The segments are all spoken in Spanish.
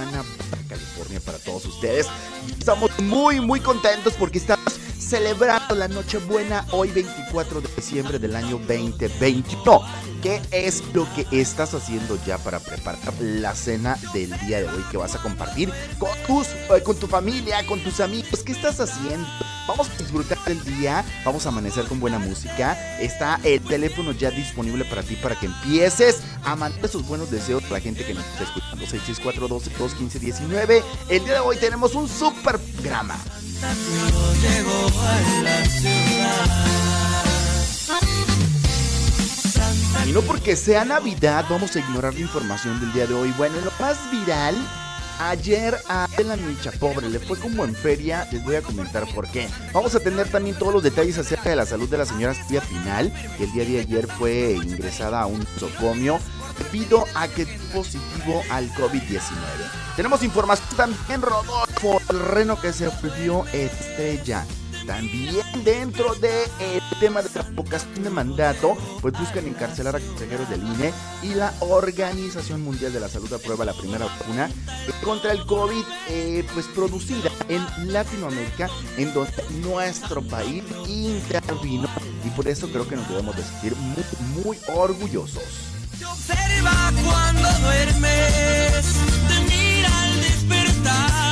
Tijuana, California para todos ustedes. Estamos muy, muy contentos porque estamos celebrando la Nochebuena hoy 24 de diciembre del año 2021. ¿Qué es lo que estás haciendo ya para preparar la cena del día de hoy que vas a compartir con, tus, eh, con tu familia, con tus amigos? ¿Qué estás haciendo? Vamos a disfrutar del día, vamos a amanecer con buena música. Está el teléfono ya disponible para ti para que empieces a mandar esos buenos deseos a la gente que nos está escuchando. 664-12-215-19. El día de hoy tenemos un super programa. Y no porque sea Navidad vamos a ignorar la información del día de hoy. Bueno, lo más viral, ayer a la Micha Pobre le fue como en feria, les voy a comentar por qué. Vamos a tener también todos los detalles acerca de la salud de la señora Silvia Pinal, que el día de ayer fue ingresada a un nosocomio debido a que positivo al COVID-19. Tenemos información también, Rodolfo, el reno que se volvió estrella. También dentro del tema de la revocación de mandato, pues buscan encarcelar a consejeros del INE y la Organización Mundial de la Salud aprueba la primera vacuna contra el COVID, eh, pues producida en Latinoamérica, en donde nuestro país intervino y por eso creo que nos debemos de sentir muy, muy orgullosos. observa cuando duermes, te mira al despertar.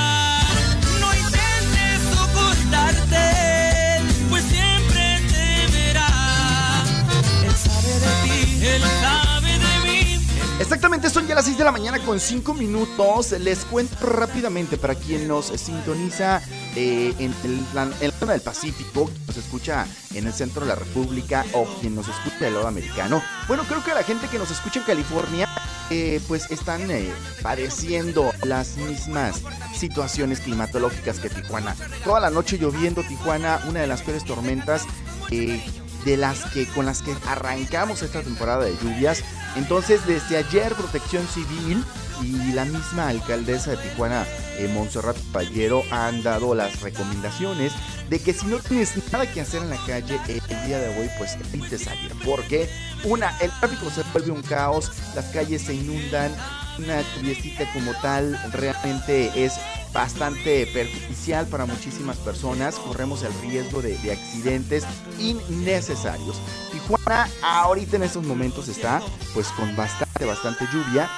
Exactamente, son ya las 6 de la mañana con 5 minutos. Les cuento rápidamente para quien nos sintoniza eh, en, el- en la zona del Pacífico, quien nos escucha en el centro de la República o quien nos escucha del lado americano. Bueno, creo que la gente que nos escucha en California, eh, pues están eh, padeciendo las mismas situaciones climatológicas que Tijuana. Toda la noche lloviendo Tijuana, una de las peores tormentas. eh, de las que con las que arrancamos esta temporada de lluvias. Entonces, desde ayer Protección Civil y la misma alcaldesa de Tijuana, eh, Montserrat Pallero, han dado las recomendaciones de que si no tienes nada que hacer en la calle el día de hoy, pues evite salir. Porque, una, el tráfico se vuelve un caos, las calles se inundan, una lluviecita como tal realmente es bastante perjudicial para muchísimas personas. Corremos el riesgo de, de accidentes innecesarios. Tijuana ahorita en estos momentos está pues con bastante, bastante lluvia.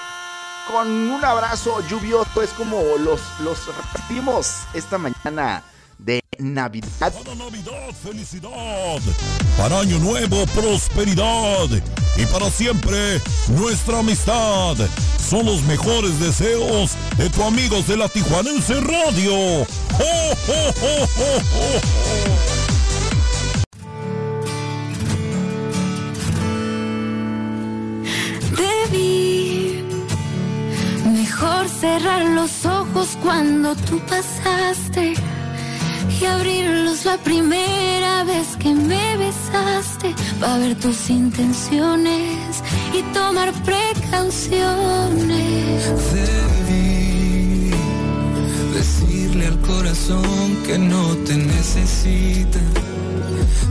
Con un abrazo lluvioso es como los, los recibimos esta mañana Navidad. Para Navidad, felicidad. Para Año Nuevo, prosperidad. Y para siempre, nuestra amistad. Son los mejores deseos de tu amigos de la Tijuanense Radio. ¡Oh, oh, oh, oh, oh, oh! Debí mejor cerrar los ojos cuando tú pasaste y abrirlos la primera vez que me besaste para ver tus intenciones y tomar precauciones. Debí decirle al corazón que no te necesita,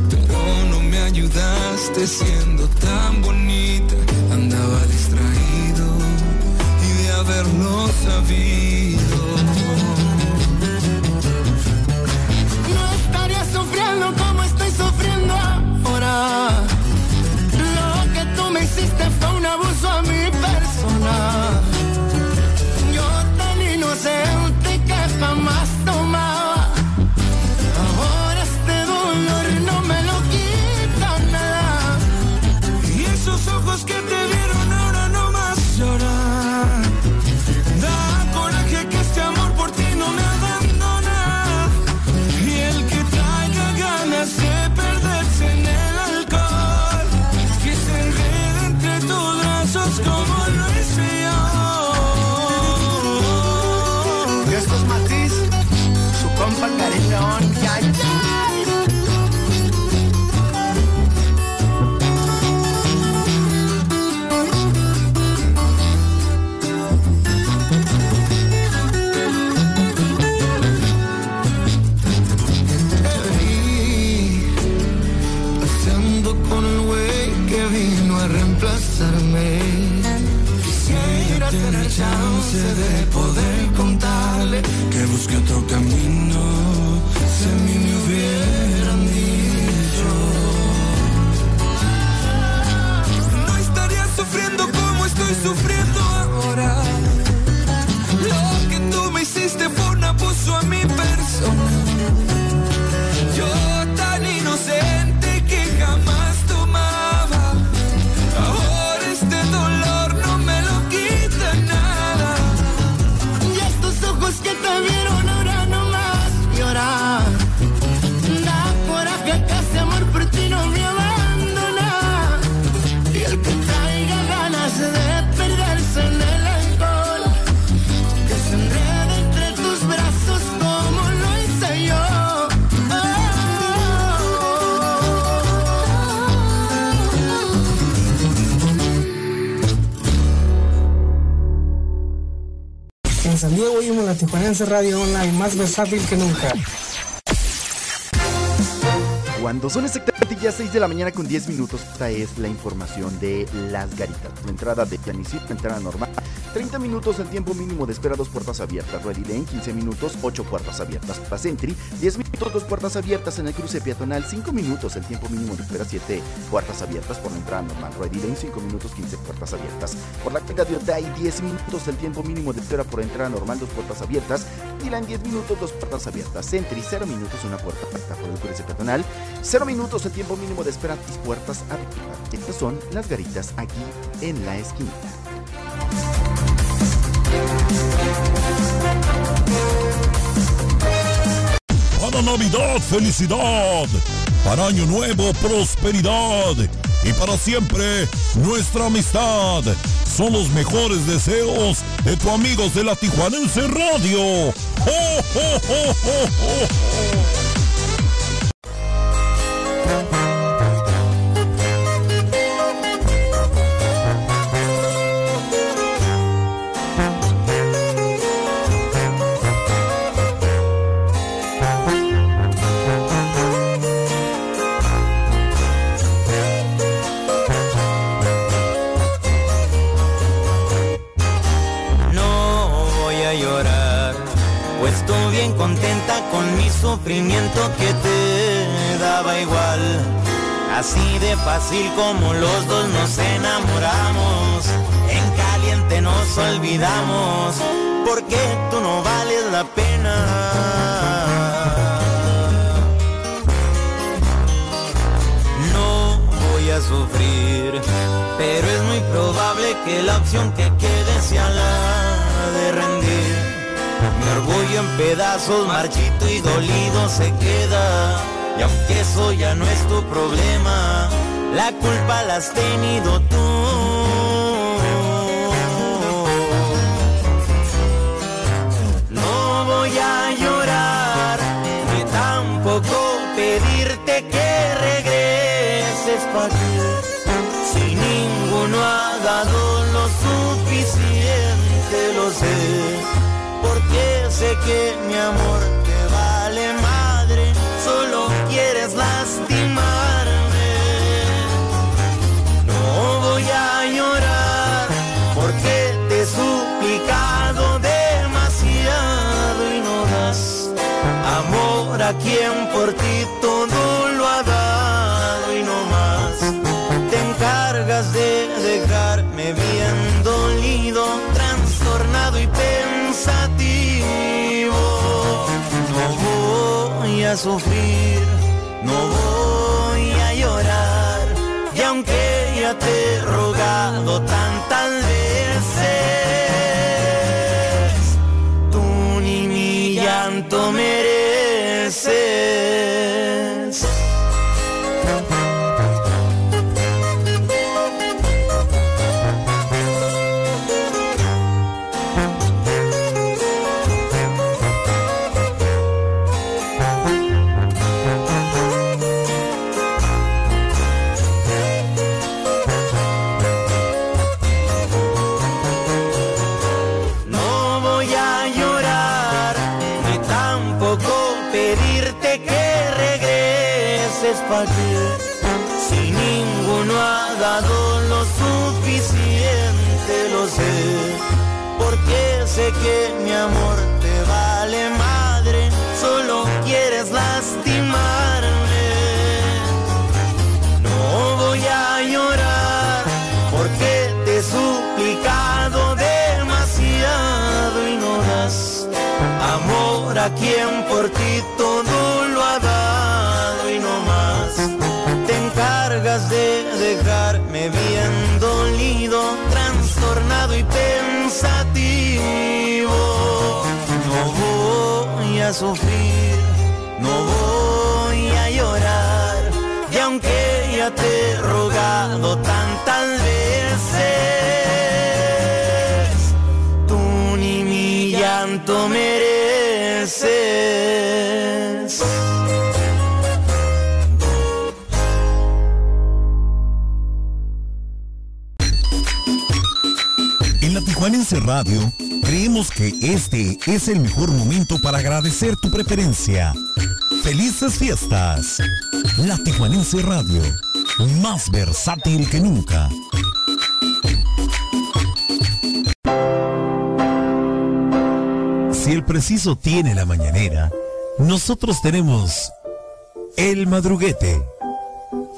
pero no me ayudaste siendo tan bonita. Andaba distraído y de haberlo sabido. Me hiciste fue un abuso a mi persona. Yo tan inocente Radio Online más versátil que nunca. Cuando son exactamente ya 6 de la mañana con 10 minutos, esta es la información de las garitas. La entrada de Planicid, la entrada normal, 30 minutos el tiempo mínimo de espera, dos puertas abiertas. Ready Lane, 15 minutos, 8 puertas abiertas. Para Sentry, 10 minutos, dos puertas abiertas en el cruce peatonal, 5 minutos el tiempo mínimo de espera, 7 puertas abiertas por la entrada normal. Ready Lane, 5 minutos, 15 puertas abiertas. Por la carga de Otay, 10 minutos el tiempo mínimo de espera por entrada normal, dos puertas abiertas. Dylan, 10 minutos, dos puertas abiertas. Sentry, 0 minutos, una puerta abierta por el cruce peatonal. 0 minutos el tiempo mínimo de espera, 10 puertas abiertas. Estas son las garitas aquí en la esquinita. Para Navidad, felicidad. Para Año Nuevo, prosperidad. Y para siempre, nuestra amistad. Son los mejores deseos de tu amigos de la Tijuanense Radio. ¡Oh, oh, oh! Fácil como los dos nos enamoramos, en caliente nos olvidamos, porque tú no vales la pena. No voy a sufrir, pero es muy probable que la opción que quede sea la de rendir. Mi orgullo en pedazos, marchito y dolido se queda. Y aunque eso ya no es tu problema, la culpa la has tenido tú. No voy a llorar, ni tampoco pedirte que regreses para ti. Si ninguno ha dado lo suficiente, lo sé. Porque sé que mi amor te vale madre, solo quieres lastimarme. Amor a quien por ti todo lo ha dado y no más te encargas de dejarme bien dolido, trastornado y pensativo. No voy a sufrir, no voy a llorar. Y aunque ya te he rogado tantas veces, tú ni mi llanto mereces. vencer. Sé que mi amor te vale madre, solo quieres lastimarme. No voy a llorar porque te he suplicado demasiado y no das amor a quien por ti todo lo ha dado y no más te encargas de dejarme bien dolido, trastornado y pensativo. Sufrir, no voy a llorar. Y aunque ya te he rogado tantas veces, tú ni mi llanto mereces. Radio creemos que este es el mejor momento para agradecer tu preferencia. Felices fiestas. La Tijuanense Radio, más versátil que nunca. Si el preciso tiene la mañanera, nosotros tenemos el madruguete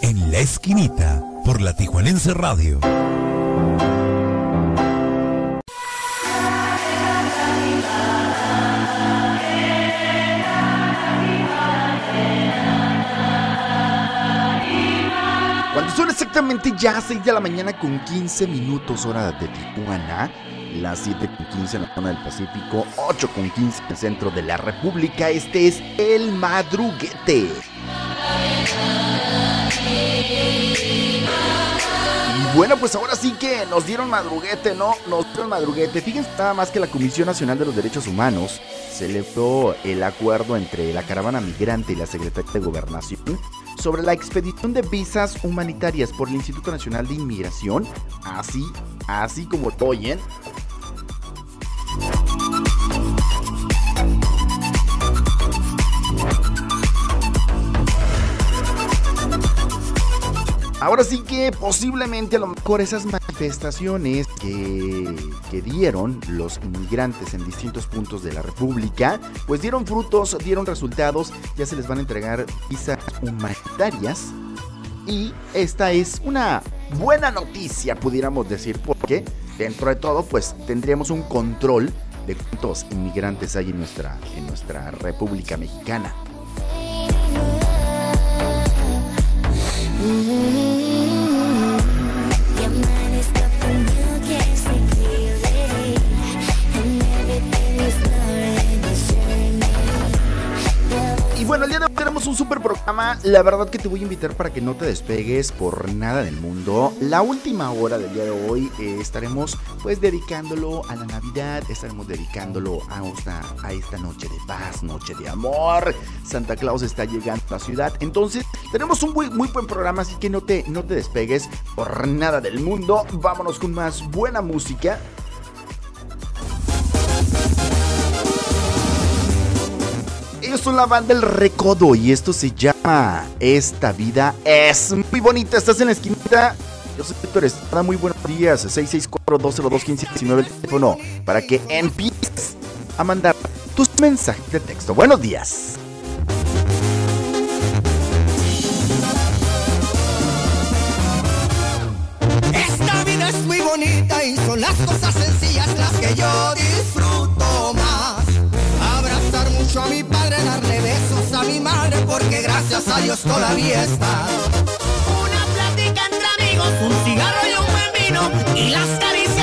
en la esquinita por la Tijuanense Radio. Exactamente ya 6 de la mañana con 15 minutos hora de Tijuana, las 7 con 15 en la zona del Pacífico, 8 con 15 en el centro de la República, este es el madruguete. Y bueno, pues ahora sí que nos dieron madruguete, ¿no? Nos dieron madruguete. Fíjense nada más que la Comisión Nacional de los Derechos Humanos celebró el acuerdo entre la caravana migrante y la Secretaría de Gobernación sobre la expedición de visas humanitarias por el Instituto Nacional de Inmigración, así, así como lo oyen. Ahora sí que posiblemente a lo mejor esas manifestaciones que, que, dieron los inmigrantes en distintos puntos de la República, pues dieron frutos, dieron resultados, ya se les van a entregar visas humanitarias. Y esta es una buena noticia, pudiéramos decir, porque dentro de todo, pues tendríamos un control de cuántos inmigrantes hay en nuestra, en nuestra República Mexicana. Y bueno, el día de hoy tenemos un super programa. La verdad que te voy a invitar para que no te despegues por nada del mundo. La última hora del día de hoy eh, estaremos pues dedicándolo a la Navidad, estaremos dedicándolo a esta, a esta noche de paz, noche de amor. Santa Claus está llegando a la ciudad. Entonces, tenemos un muy, muy buen programa, así que no te, no te despegues por nada del mundo. Vámonos con más buena música. Ellos son la banda El Recodo y esto se llama Esta vida es muy bonita. Estás en la esquinita. Yo soy Víctor Estrada. Muy buenos días. 664-202-1519 el teléfono para que empieces a mandar tus mensajes de texto. Buenos días. Esta vida es muy bonita y son las cosas sencillas las que yo disfruto más. Abrazar mucho a mi gracias a Dios todavía está. Una plática entre amigos, un cigarro y un buen vino, y las caricias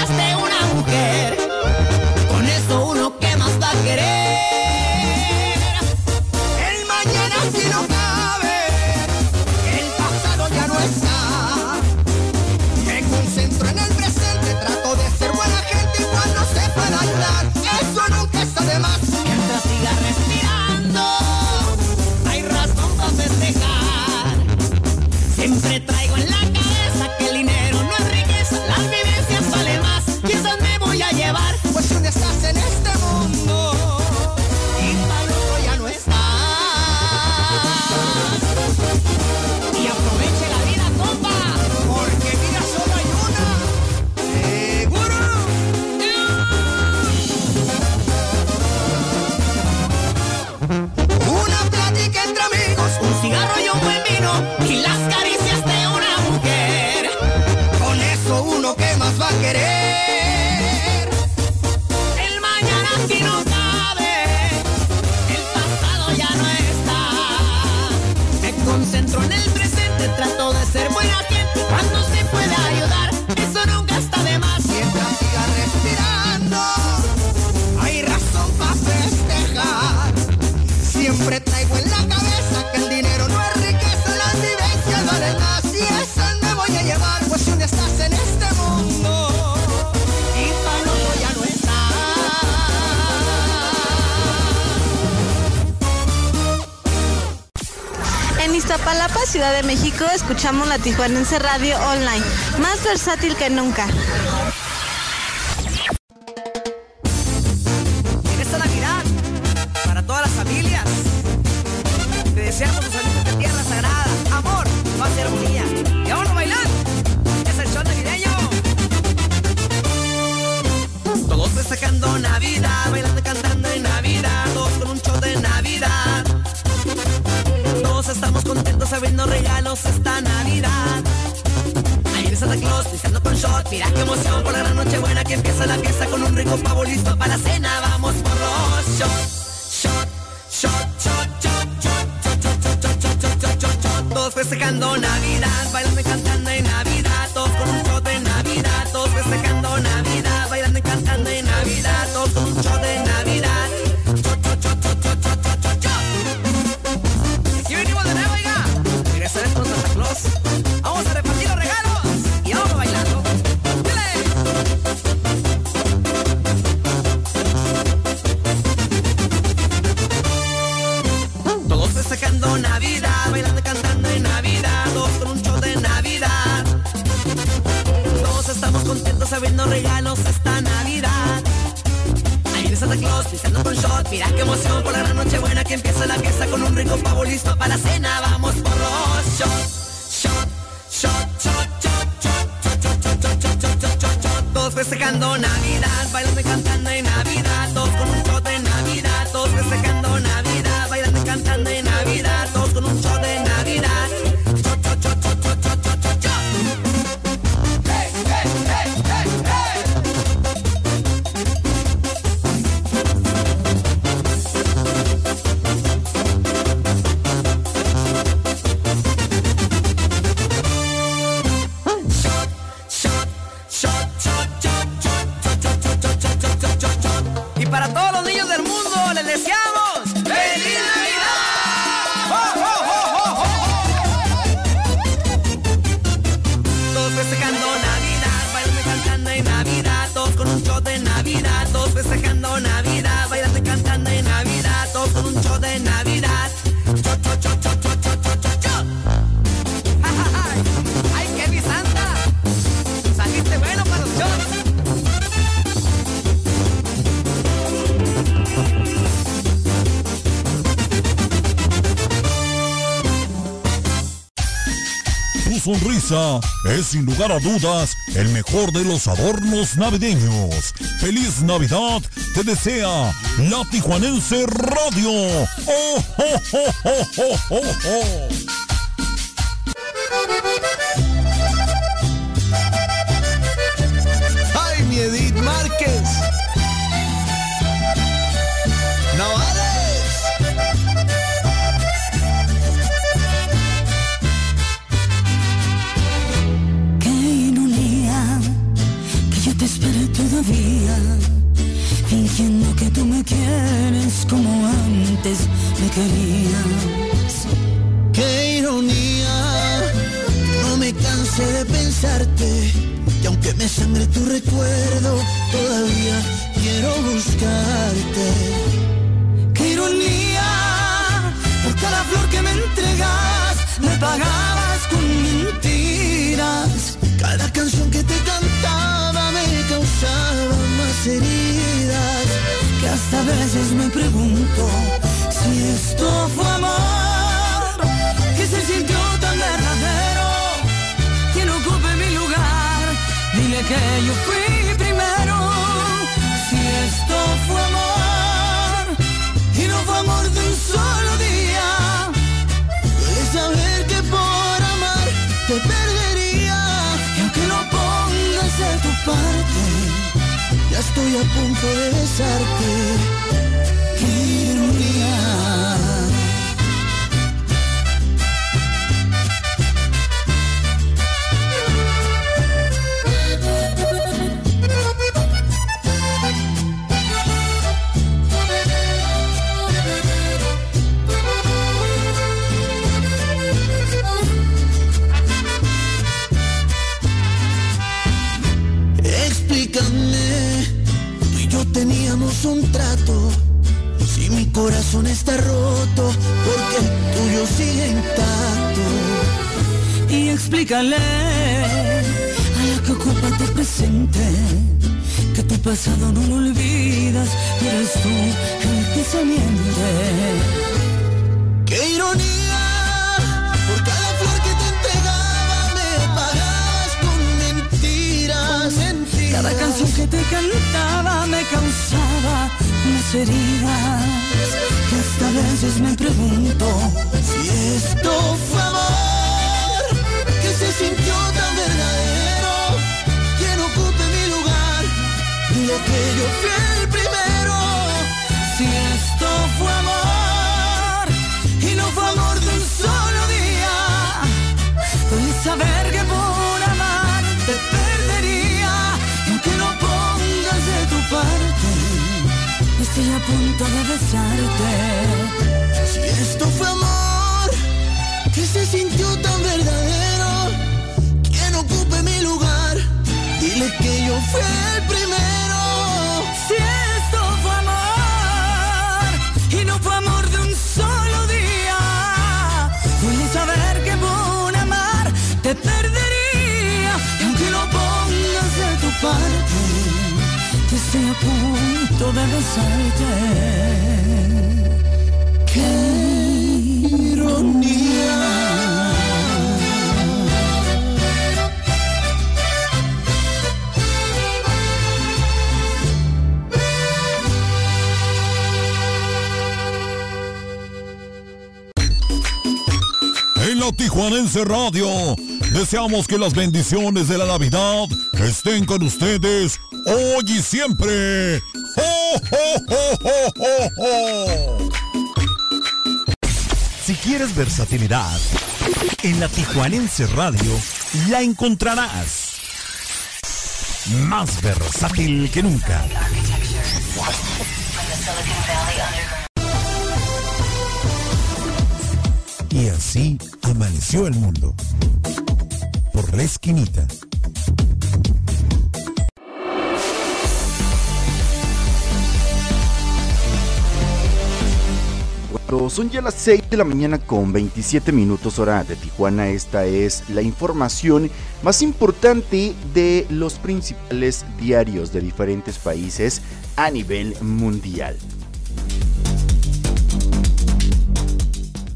Iztapalapa, Ciudad de México, escuchamos la Tijuanense Radio Online, más versátil que nunca. sonrisa es sin lugar a dudas el mejor de los adornos navideños. ¡Feliz Navidad! Te desea la Tijuanense Radio. ¡Oh, oh, oh, oh, oh, oh! oh! me pagabas con mentiras. Cada canción que te cantaba me causaba más heridas. Que hasta a veces me pregunto si esto fue amor, que se sintió tan verdadero, quien no ocupe mi lugar. Dile que yo fui primero, si esto fue amor, y no fue amor de un solo. estoy a punto de besarte. explícale a la que ocupa tu presente que tu pasado no lo olvidas y eres tú el que se miente. ¡Qué ironía! Por cada flor que te entregaba me pagas con mentiras. Cada canción que te cantaba me causaba unas heridas que hasta veces me pregunto si esto fue que yo fui el primero. Si esto fue amor y no fue amor de un solo día, con saber que por amar te perdería, en que no pongas de tu parte. Estoy a punto de besarte. Si esto fue amor que se sintió tan verdadero, que no ocupe mi lugar, dile que yo fui el primero. Te perdería. Y aunque lo pongas de tu parte, que estoy a punto de besarte. ¡Qué ironía! En la Tijuanense Radio, deseamos que las bendiciones de la Navidad estén con ustedes hoy y siempre. Si quieres versatilidad, en la Tijuanense Radio la encontrarás. Más versátil que nunca. Y así amaneció el mundo. La esquinita. Son ya las 6 de la mañana con 27 minutos hora de Tijuana. Esta es la información más importante de los principales diarios de diferentes países a nivel mundial.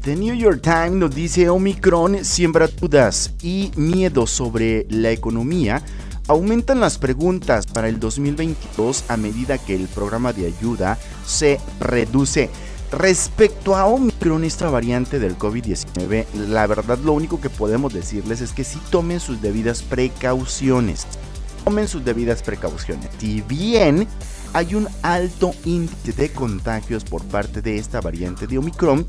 The New York Times nos dice Omicron siembra dudas y miedo sobre la economía. Aumentan las preguntas para el 2022 a medida que el programa de ayuda se reduce. Respecto a Omicron, esta variante del COVID-19, la verdad lo único que podemos decirles es que sí tomen sus debidas precauciones. Tomen sus debidas precauciones. Si bien hay un alto índice de contagios por parte de esta variante de Omicron,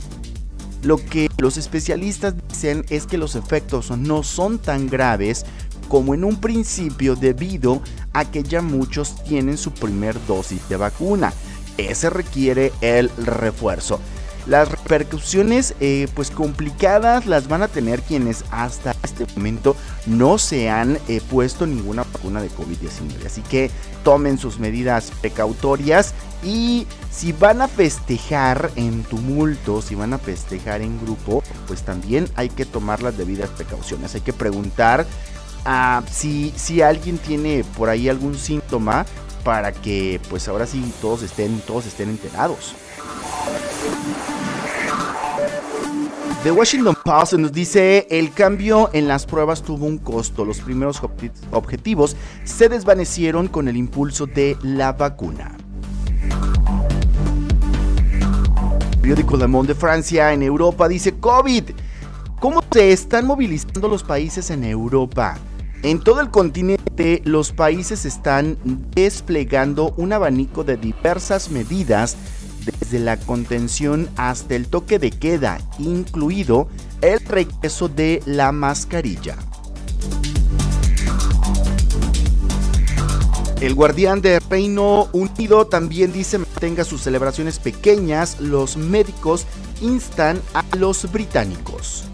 lo que los especialistas dicen es que los efectos no son tan graves como en un principio debido a que ya muchos tienen su primer dosis de vacuna. Ese requiere el refuerzo. Las repercusiones eh, pues complicadas las van a tener quienes hasta este momento no se han eh, puesto ninguna vacuna de COVID-19. Así que tomen sus medidas precautorias y si van a festejar en tumulto, si van a festejar en grupo, pues también hay que tomar las debidas precauciones. Hay que preguntar a si, si alguien tiene por ahí algún síntoma para que pues ahora sí todos estén, todos estén enterados. The Washington Post nos dice el cambio en las pruebas tuvo un costo. Los primeros obje- objetivos se desvanecieron con el impulso de la vacuna. Periódico Le Monde de Francia en Europa dice COVID. ¿Cómo se están movilizando los países en Europa? En todo el continente los países están desplegando un abanico de diversas medidas desde la contención hasta el toque de queda, incluido el regreso de la mascarilla. El guardián de Reino Unido también dice mantenga sus celebraciones pequeñas. Los médicos instan a los británicos.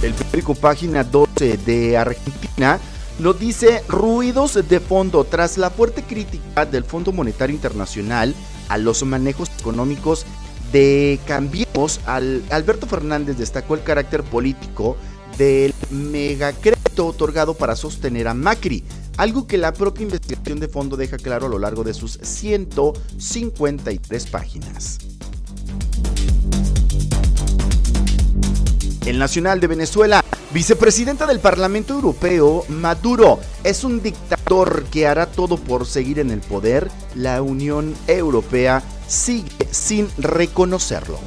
El periódico Página 12 de Argentina nos dice ruidos de fondo tras la fuerte crítica del Fondo Monetario Internacional a los manejos económicos de Cambiemos. Al, Alberto Fernández destacó el carácter político del megacrédito otorgado para sostener a Macri, algo que la propia investigación de fondo deja claro a lo largo de sus 153 páginas. El Nacional de Venezuela, vicepresidenta del Parlamento Europeo, Maduro, es un dictador que hará todo por seguir en el poder. La Unión Europea sigue sin reconocerlo.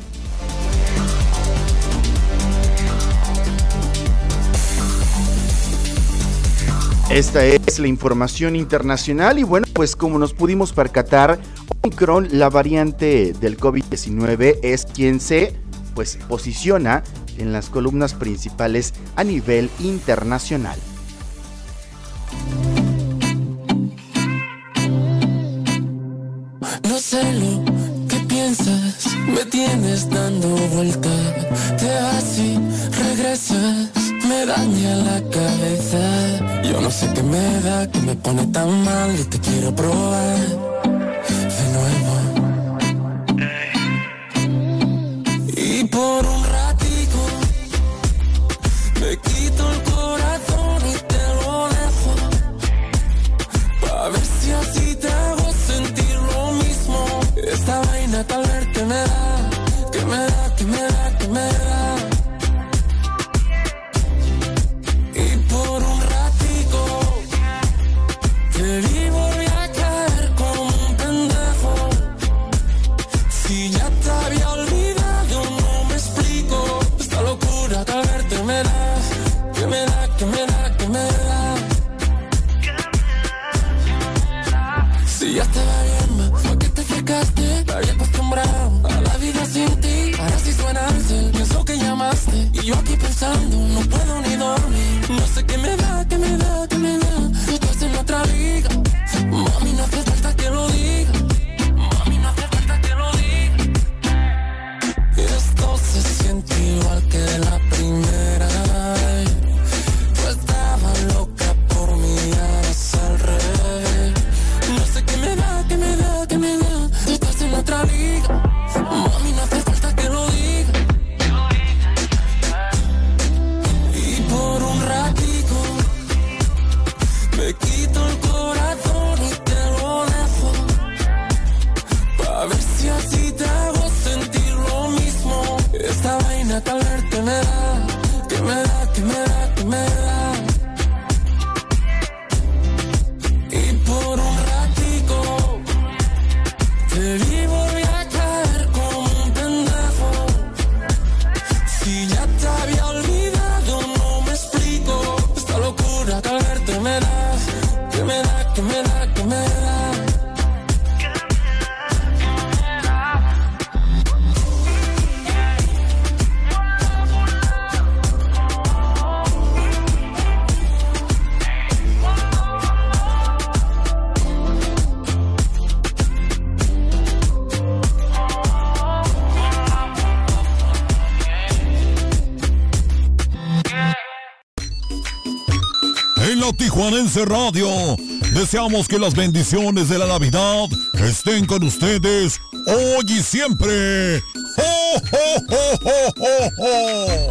Esta es la información internacional y bueno, pues como nos pudimos percatar, Omicron, la variante del COVID-19, es quien se pues posiciona en las columnas principales a nivel internacional. No sé lo que piensas, me tienes dando vuelta, te me daña la cabeza. Yo no sé qué me da, que me pone tan mal y te quiero probar de nuevo. Y por un ratito me quito el corazón y te lo dejo. Pa' ver si así te hago sentir lo mismo. Esta vaina tal Tijuanense Radio. Deseamos que las bendiciones de la Navidad estén con ustedes hoy y siempre. ¡Oh, oh, oh,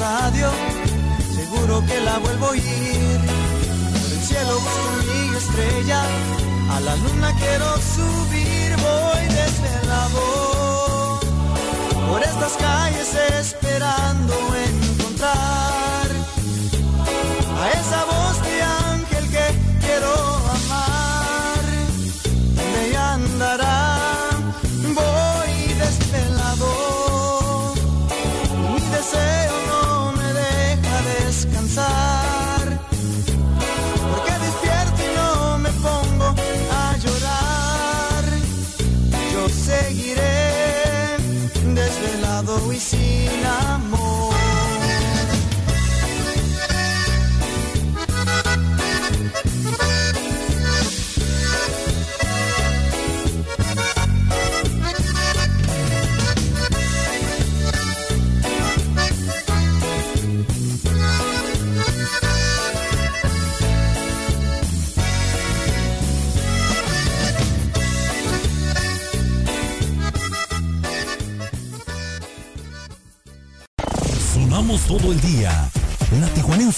Radio, seguro que la vuelvo a oír. Por el cielo busco mi estrella, a la luna quiero subir, voy desvelado. Por estas calles esperando encontrar a esa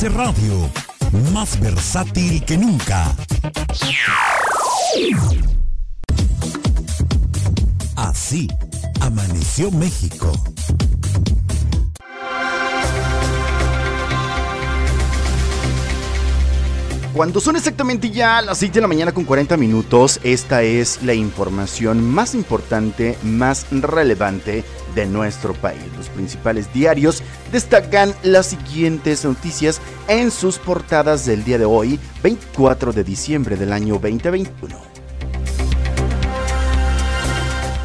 Radio, más versátil que nunca. Así amaneció México. Cuando son exactamente ya las 6 de la mañana con 40 minutos, esta es la información más importante, más relevante de nuestro país. Los principales diarios destacan las siguientes noticias en sus portadas del día de hoy, 24 de diciembre del año 2021.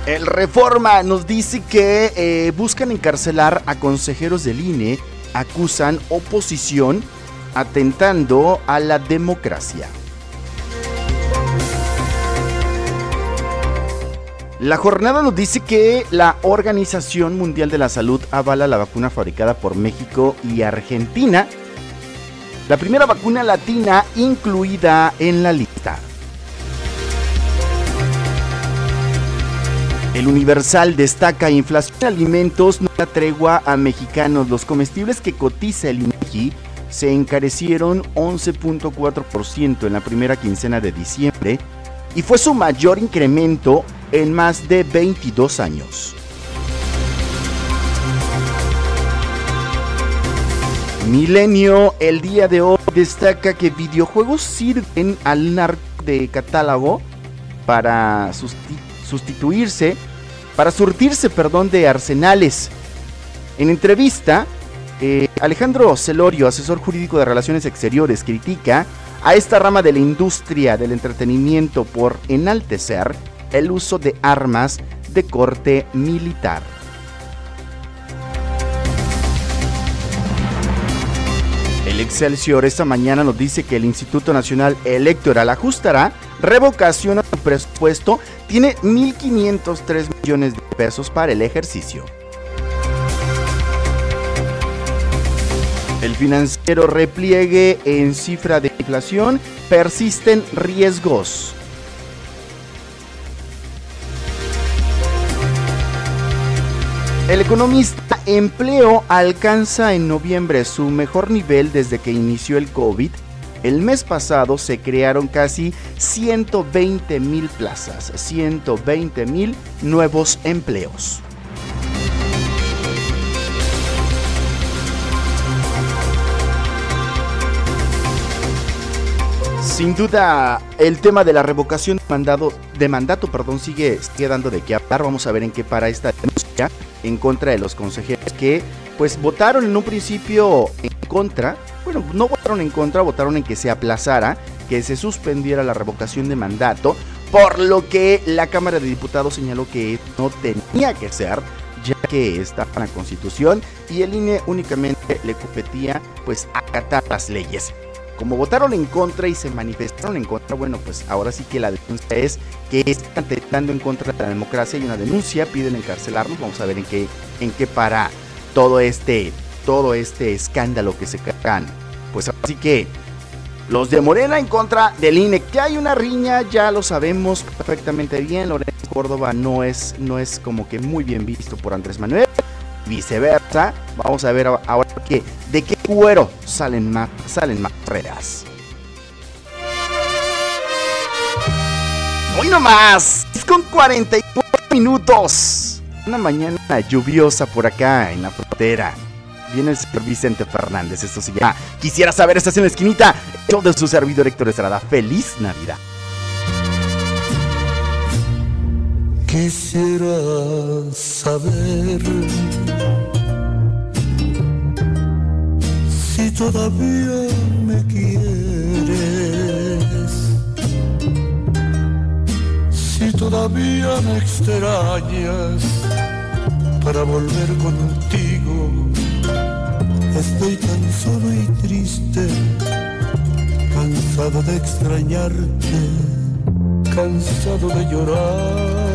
El Reforma nos dice que eh, buscan encarcelar a consejeros del INE, acusan oposición atentando a la democracia. La jornada nos dice que la Organización Mundial de la Salud avala la vacuna fabricada por México y Argentina, la primera vacuna latina incluida en la lista. El Universal destaca inflación de alimentos no da tregua a mexicanos. Los comestibles que cotiza el INEGI se encarecieron 11.4% en la primera quincena de diciembre, y fue su mayor incremento en más de 22 años. Milenio el día de hoy destaca que videojuegos sirven al narco de catálogo para sustituirse, para surtirse, perdón, de arsenales. En entrevista, eh, Alejandro Celorio, asesor jurídico de Relaciones Exteriores, critica a esta rama de la industria del entretenimiento por enaltecer el uso de armas de corte militar. El Excelsior esta mañana nos dice que el Instituto Nacional Electoral ajustará revocación su presupuesto. Tiene 1.503 millones de pesos para el ejercicio. El financiero repliegue en cifra de inflación. Persisten riesgos. El economista empleo alcanza en noviembre su mejor nivel desde que inició el COVID. El mes pasado se crearon casi 120 mil plazas, 120 mil nuevos empleos. Sin duda, el tema de la revocación de, de mandato perdón, sigue, sigue dando de qué hablar. Vamos a ver en qué para esta denuncia en contra de los consejeros que pues votaron en un principio en contra. Bueno, no votaron en contra, votaron en que se aplazara, que se suspendiera la revocación de mandato, por lo que la Cámara de Diputados señaló que no tenía que ser ya que estaba en la Constitución y el INE únicamente le competía pues acatar las leyes como votaron en contra y se manifestaron en contra, bueno, pues ahora sí que la denuncia es que están tentando en contra de la democracia y una denuncia, piden encarcelarnos, vamos a ver en qué, en qué para todo este, todo este escándalo que se cagan. Pues así que los de Morena en contra del INE, que hay una riña, ya lo sabemos perfectamente bien, Lorenzo Córdoba no es, no es como que muy bien visto por Andrés Manuel viceversa. Vamos a ver ahora que, de qué cuero salen más, salen más reas. Hoy nomás, con 44 minutos. Una mañana lluviosa por acá en la frontera. Viene el señor Vicente Fernández, esto se llama Quisiera saber, estás en la esquinita. Yo de su servidor Héctor Estrada. Feliz Navidad. Quisiera saber si todavía me quieres, si todavía me extrañas para volver contigo. Estoy tan solo y triste, cansado de extrañarte, cansado de llorar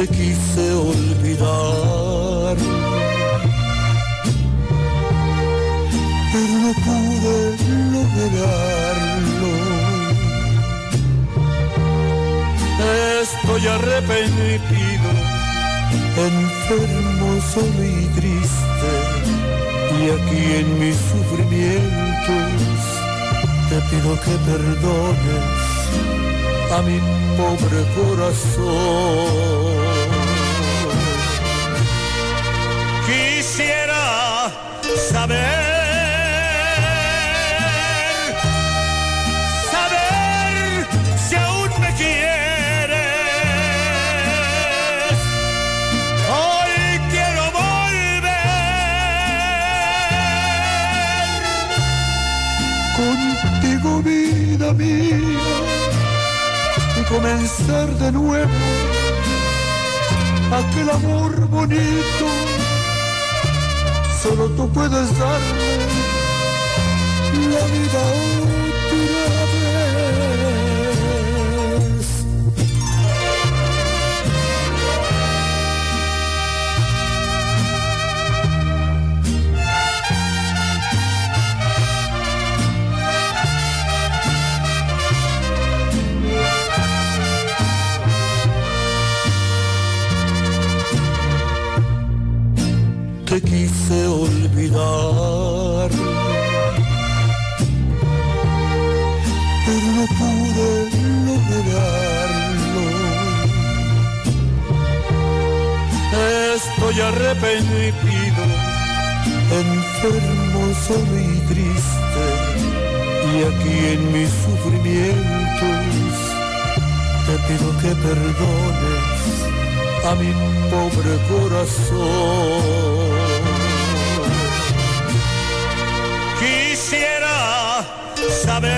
te quise olvidar, pero no pude lograrlo. Estoy arrepentido, enfermo, solo y triste, y aquí en mis sufrimientos te pido que perdones a mi pobre corazón. Saber, saber si aún me quieres. Hoy quiero volver contigo, vida mía, y comenzar de nuevo aquel amor bonito solo tú puedes darme la vida otra Pero no pude lograrlo. Estoy arrepentido, enfermo, solo y triste. Y aquí en mis sufrimientos te pido que perdones a mi pobre corazón. Saber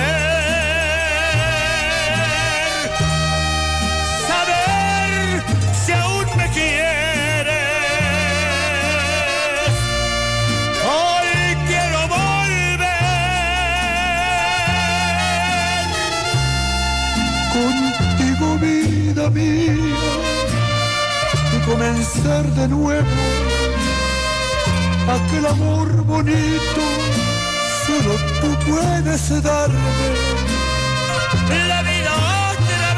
saber si aún me quieres. Hoy quiero volver contigo, vida mía, y comenzar de nuevo aquel amor bonito. Puedes darme la vida otra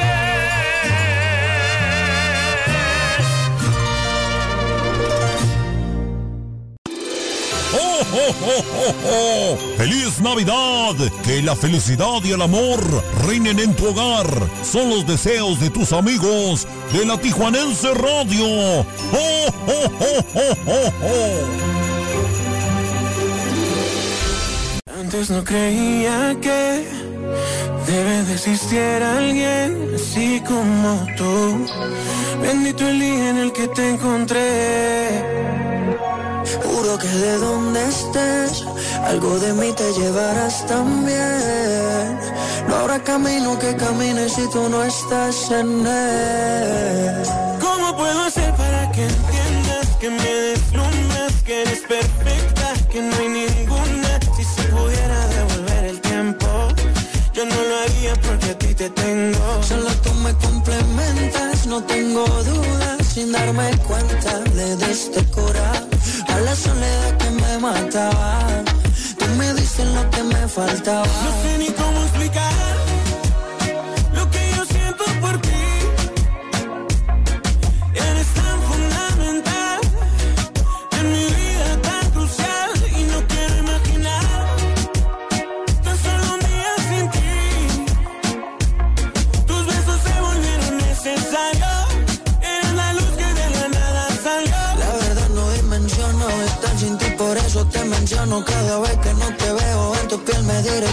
¡Oh, oh, oh, oh, oh! ¡Feliz Navidad! Que la felicidad y el amor reinen en tu hogar. Son los deseos de tus amigos de la Tijuanense Radio. ¡Oh, oh, oh, oh, oh, oh! Antes no creía que debe de existir alguien así como tú. Bendito el día en el que te encontré. Juro que de donde estés, algo de mí te llevarás también. No habrá camino que camine si tú no estás en él. ¿Cómo puedo hacer para que entiendas que me deslumbras, que eres perfecta, que no hay ninguna? Porque a ti te tengo. Solo tú me complementas, no tengo dudas. Sin darme cuenta, le diste cura a la soledad que me mataba. Tú me diste lo que me faltaba. No sé ni cómo explicar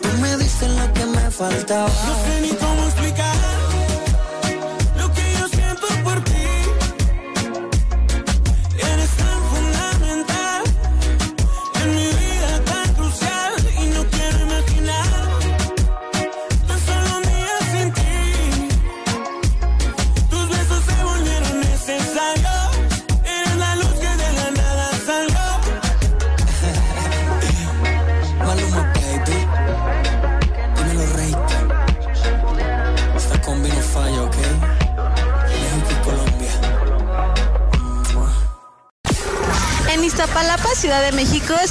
Tú me diste lo que me faltaba. No sé ni cómo explicar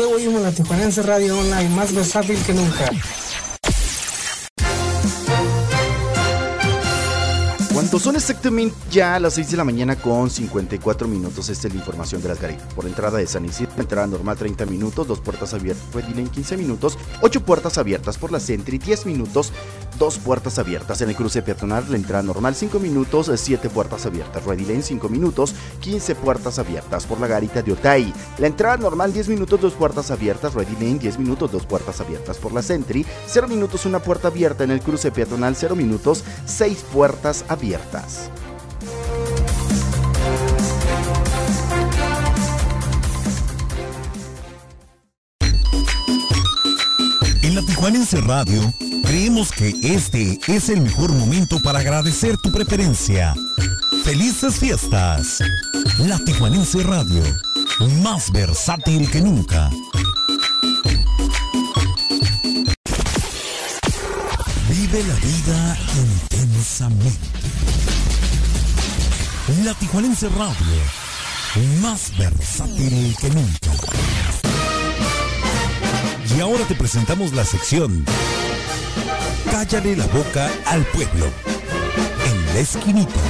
En Diego oímos la Tijuanense Radio Online, más versátil que nunca. Cuando son exactamente ya las 6 de la mañana con 54 minutos, esta es la información de las garitas. Por entrada de San Isidro, entrada normal 30 minutos, dos puertas abiertas, Red Lane 15 minutos, 8 puertas abiertas por la Sentry 10 minutos, dos puertas abiertas. En el cruce peatonal, la entrada normal 5 minutos, 7 puertas abiertas. Red Lane 5 minutos, 15 puertas abiertas por la garita de Otay. La entrada normal 10 minutos, dos puertas abiertas. Red Lane 10 minutos, dos puertas abiertas por la Sentry. 0 minutos, una puerta abierta. En el cruce peatonal, 0 minutos, 6 puertas abiertas. En la Tijuanense Radio creemos que este es el mejor momento para agradecer tu preferencia. ¡Felices fiestas! La Tijuanense Radio, más versátil que nunca. Vive la vida intensamente. La Tijuanense Radio, más versátil que nunca. Y ahora te presentamos la sección Cállale la boca al pueblo. En la esquinita.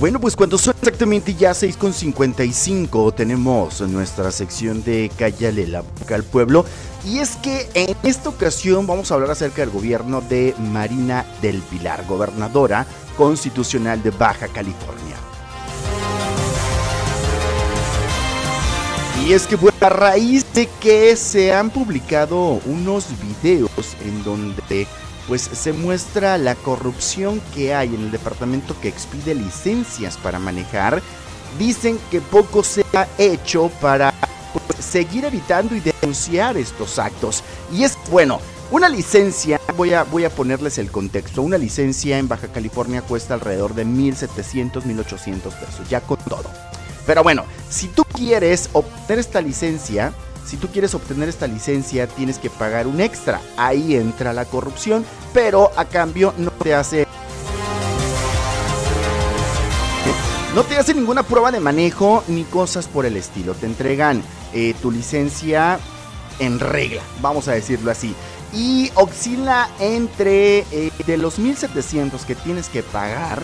Bueno, pues cuando son exactamente ya 6.55 tenemos nuestra sección de Cállale la boca al pueblo. Y es que en esta ocasión vamos a hablar acerca del gobierno de Marina del Pilar, gobernadora constitucional de Baja California. Y es que pues, a raíz de que se han publicado unos videos en donde pues se muestra la corrupción que hay en el departamento que expide licencias para manejar. Dicen que poco se ha hecho para pues, seguir evitando y denunciar estos actos. Y es bueno, una licencia, voy a, voy a ponerles el contexto, una licencia en Baja California cuesta alrededor de 1.700, 1.800 pesos, ya con todo. Pero bueno, si tú quieres obtener esta licencia, si tú quieres obtener esta licencia tienes que pagar un extra. Ahí entra la corrupción, pero a cambio no te hace no te hace ninguna prueba de manejo ni cosas por el estilo. Te entregan eh, tu licencia en regla, vamos a decirlo así. Y oscila entre eh, de los 1700 que tienes que pagar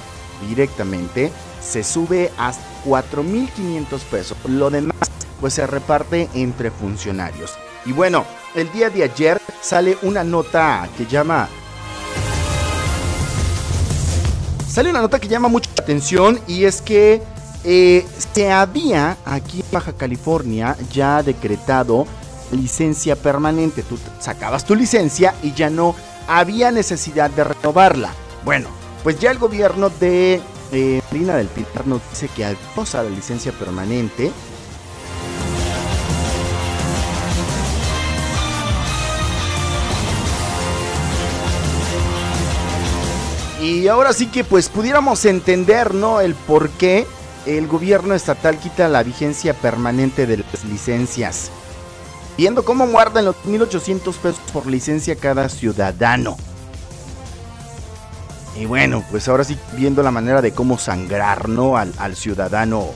directamente, se sube a 4500 pesos. Lo demás pues se reparte entre funcionarios. Y bueno, el día de ayer sale una nota que llama... Sale una nota que llama mucha atención y es que eh, se había aquí en Baja California ya decretado licencia permanente. Tú sacabas tu licencia y ya no había necesidad de renovarla. Bueno, pues ya el gobierno de eh, Marina del Pilar nos dice que al posar la licencia permanente Y ahora sí que pues pudiéramos entender, ¿no? El por qué el gobierno estatal quita la vigencia permanente de las licencias. viendo cómo muerden los 1.800 pesos por licencia cada ciudadano. Y bueno, pues ahora sí viendo la manera de cómo sangrar, ¿no? Al, al ciudadano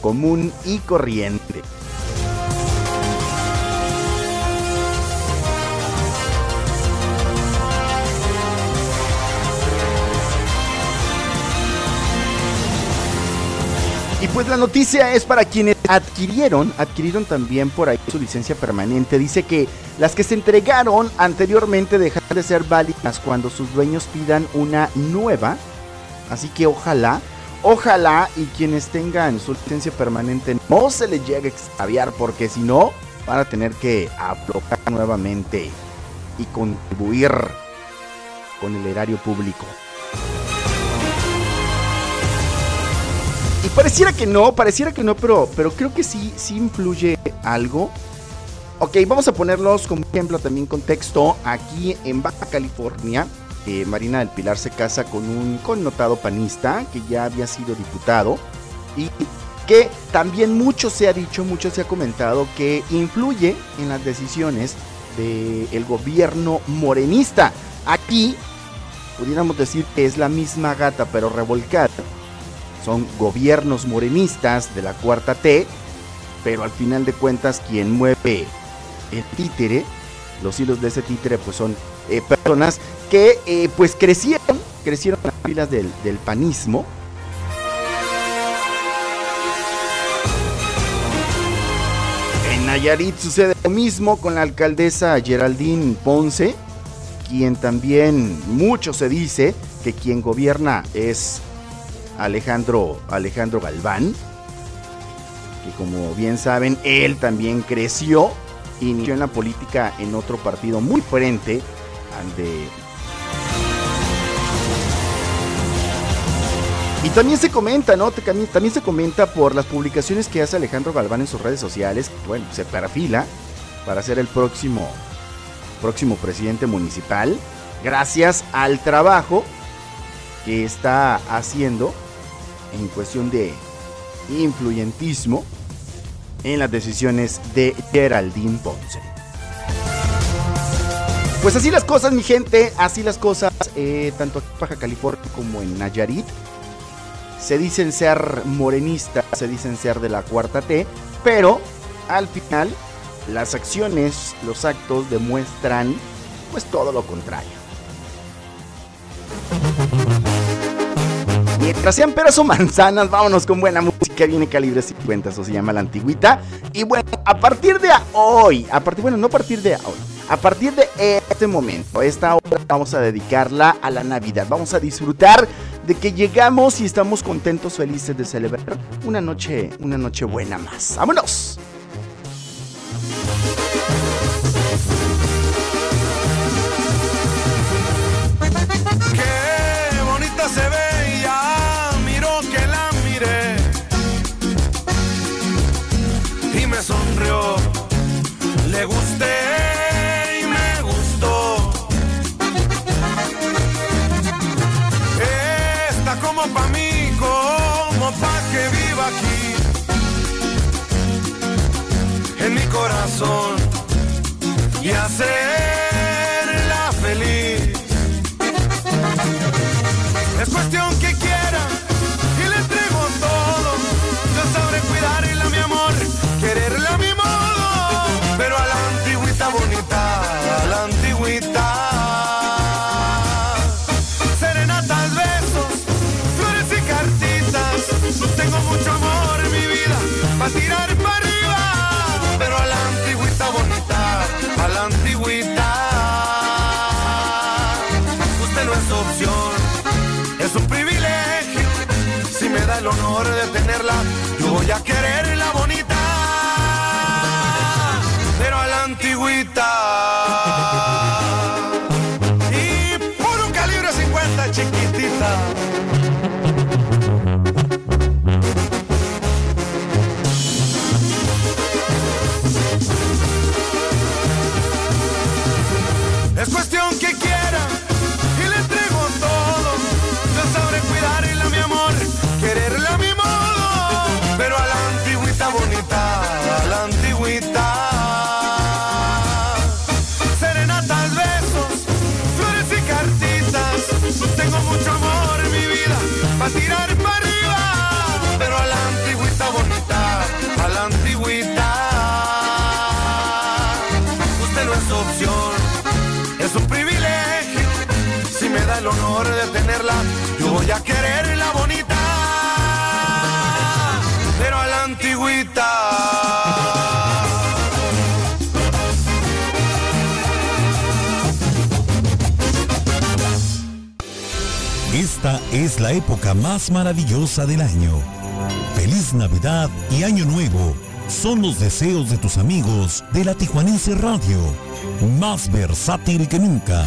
común y corriente. Y pues la noticia es para quienes adquirieron, adquirieron también por ahí su licencia permanente. Dice que las que se entregaron anteriormente dejan de ser válidas cuando sus dueños pidan una nueva. Así que ojalá, ojalá y quienes tengan su licencia permanente no se les llegue a extraviar porque si no van a tener que aflojar nuevamente y contribuir con el erario público. Pareciera que no, pareciera que no, pero, pero creo que sí, sí influye algo. Ok, vamos a ponerlos como ejemplo también contexto. Aquí en Baja California, eh, Marina del Pilar se casa con un connotado panista que ya había sido diputado y que también mucho se ha dicho, mucho se ha comentado que influye en las decisiones del gobierno morenista. Aquí pudiéramos decir que es la misma gata pero revolcada son gobiernos morenistas de la cuarta T, pero al final de cuentas quien mueve el títere, los hilos de ese títere pues son eh, personas que eh, pues crecieron, crecieron en las filas del, del panismo. En Nayarit sucede lo mismo con la alcaldesa Geraldine Ponce, quien también mucho se dice que quien gobierna es Alejandro, Alejandro Galván, que como bien saben, él también creció, inició en la política en otro partido muy frente al de... Y también se comenta, ¿no? También, se comenta por las publicaciones que hace Alejandro Galván en sus redes sociales, bueno, se perfila para ser el próximo, próximo presidente municipal, gracias al trabajo que está haciendo en cuestión de influyentismo en las decisiones de Geraldine Ponce. Pues así las cosas, mi gente, así las cosas, eh, tanto en Baja California como en Nayarit. Se dicen ser morenistas, se dicen ser de la cuarta T, pero al final las acciones, los actos demuestran pues todo lo contrario. Mientras sean peras o manzanas, vámonos con buena música. Viene calibre 50, eso se llama la antigüita. Y bueno, a partir de hoy, a partir, bueno, no a partir de hoy, a partir de este momento, esta hora vamos a dedicarla a la Navidad. Vamos a disfrutar de que llegamos y estamos contentos, felices de celebrar una noche, una noche buena más. ¡Vámonos! Corazón y hacerla la época más maravillosa del año. Feliz Navidad y Año Nuevo son los deseos de tus amigos de la Tijuanense Radio, más versátil que nunca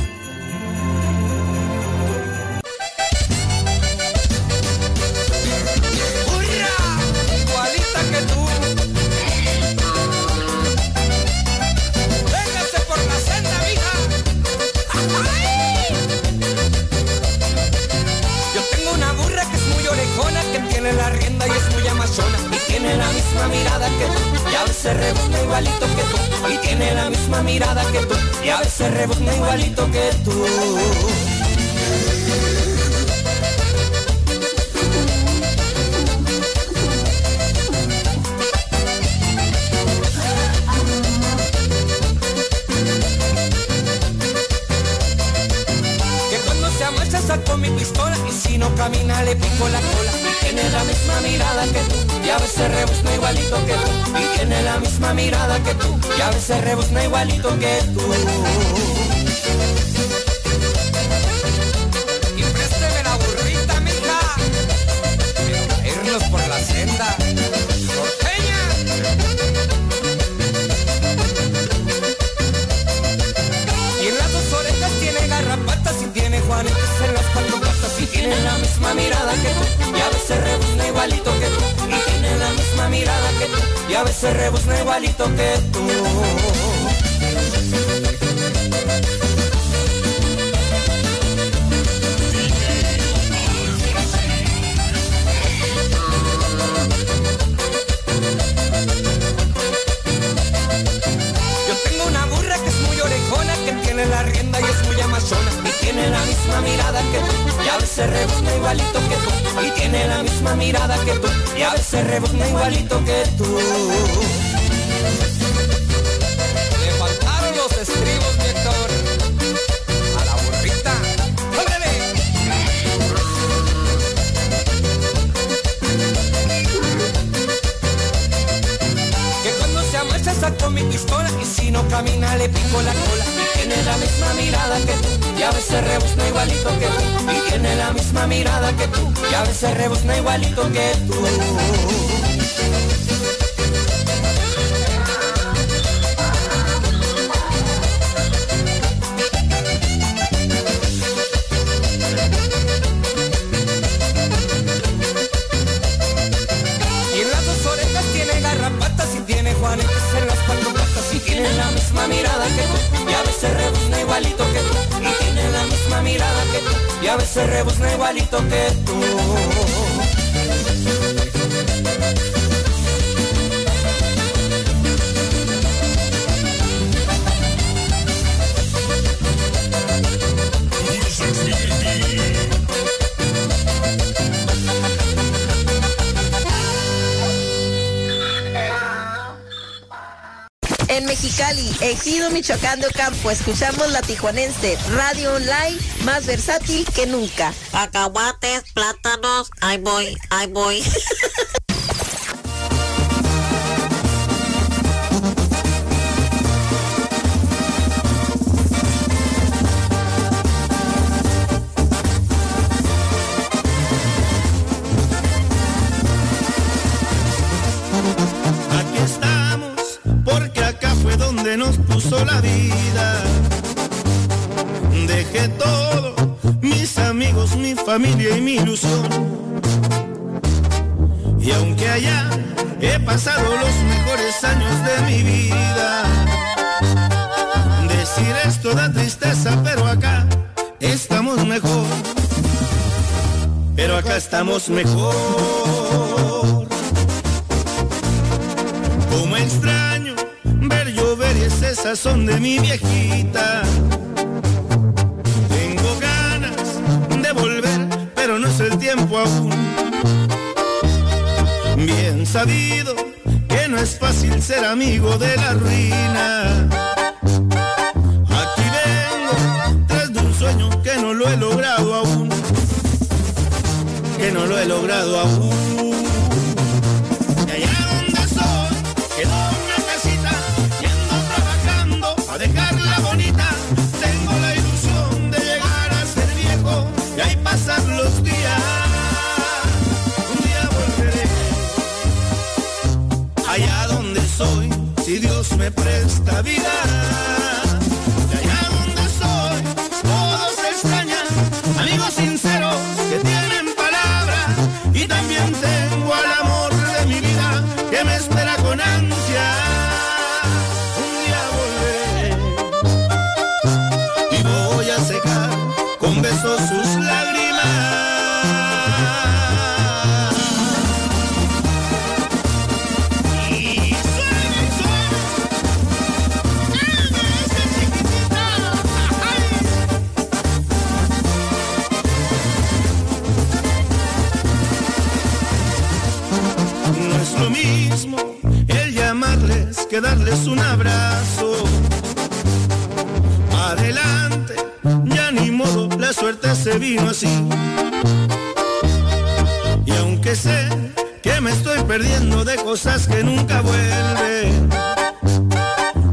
y a veces rebuzna igualito que tú. En Mexicali, Ejido Michoacán de Ocampo, escuchamos la tijuanense, radio online más versátil que nunca. Acahuates, plátanos, ahí voy, ahí voy. puso la vida. Dejé todo, mis amigos, mi familia y mi ilusión. Y aunque allá he pasado los mejores años de mi vida, decir esto da tristeza, pero acá estamos mejor. Pero acá estamos mejor. Como extraño esas son de mi viejita. Tengo ganas de volver, pero no es el tiempo aún. Bien sabido que no es fácil ser amigo de la ruina. Aquí vengo tras de un sueño que no lo he logrado aún. Que no lo he logrado aún. Me presta vida. Así. Y aunque sé que me estoy perdiendo de cosas que nunca vuelven,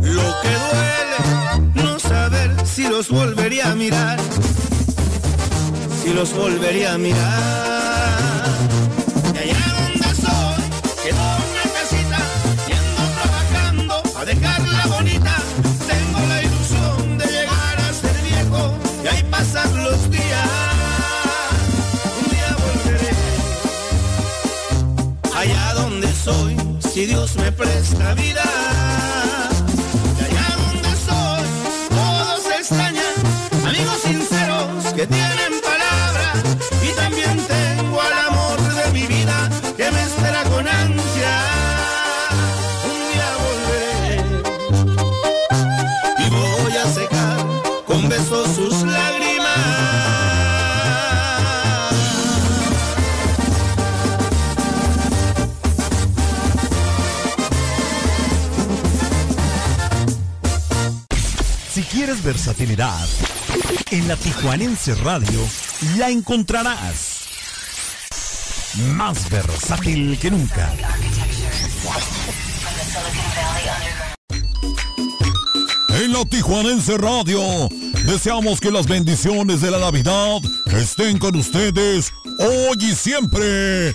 lo que duele no saber si los volvería a mirar, si los volvería a mirar. Tienen palabra. Y también tengo al amor de mi vida que me espera con ansia. Un día volveré y voy a secar con besos sus lágrimas. Si quieres versatilidad, en la Tijuanense Radio la encontrarás. Más versátil que nunca. En la Tijuanense Radio deseamos que las bendiciones de la Navidad estén con ustedes hoy y siempre.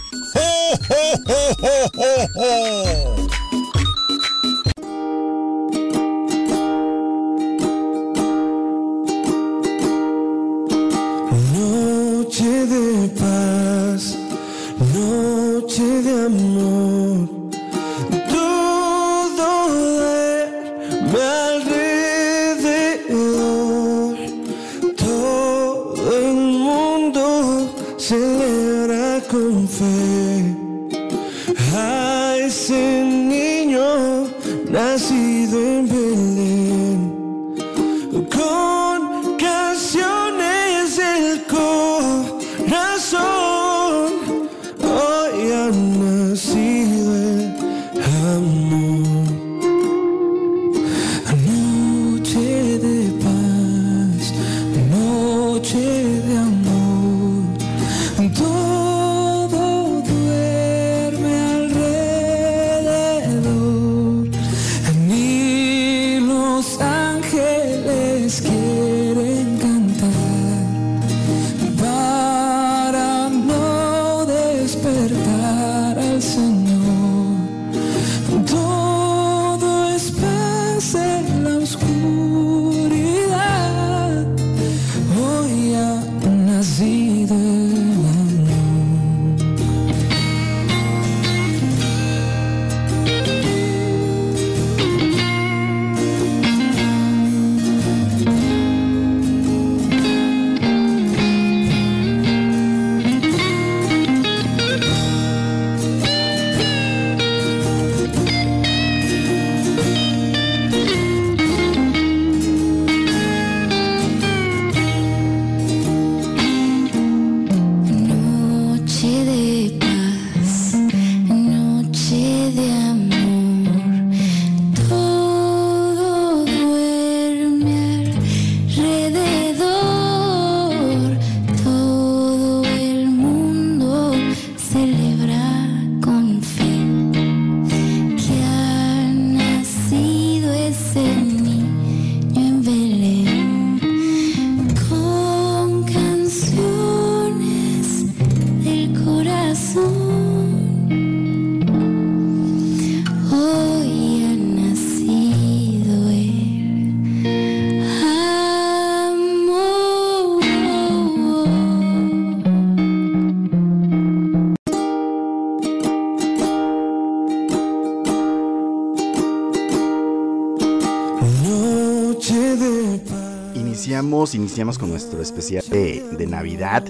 Con nuestro especial de, Navidad.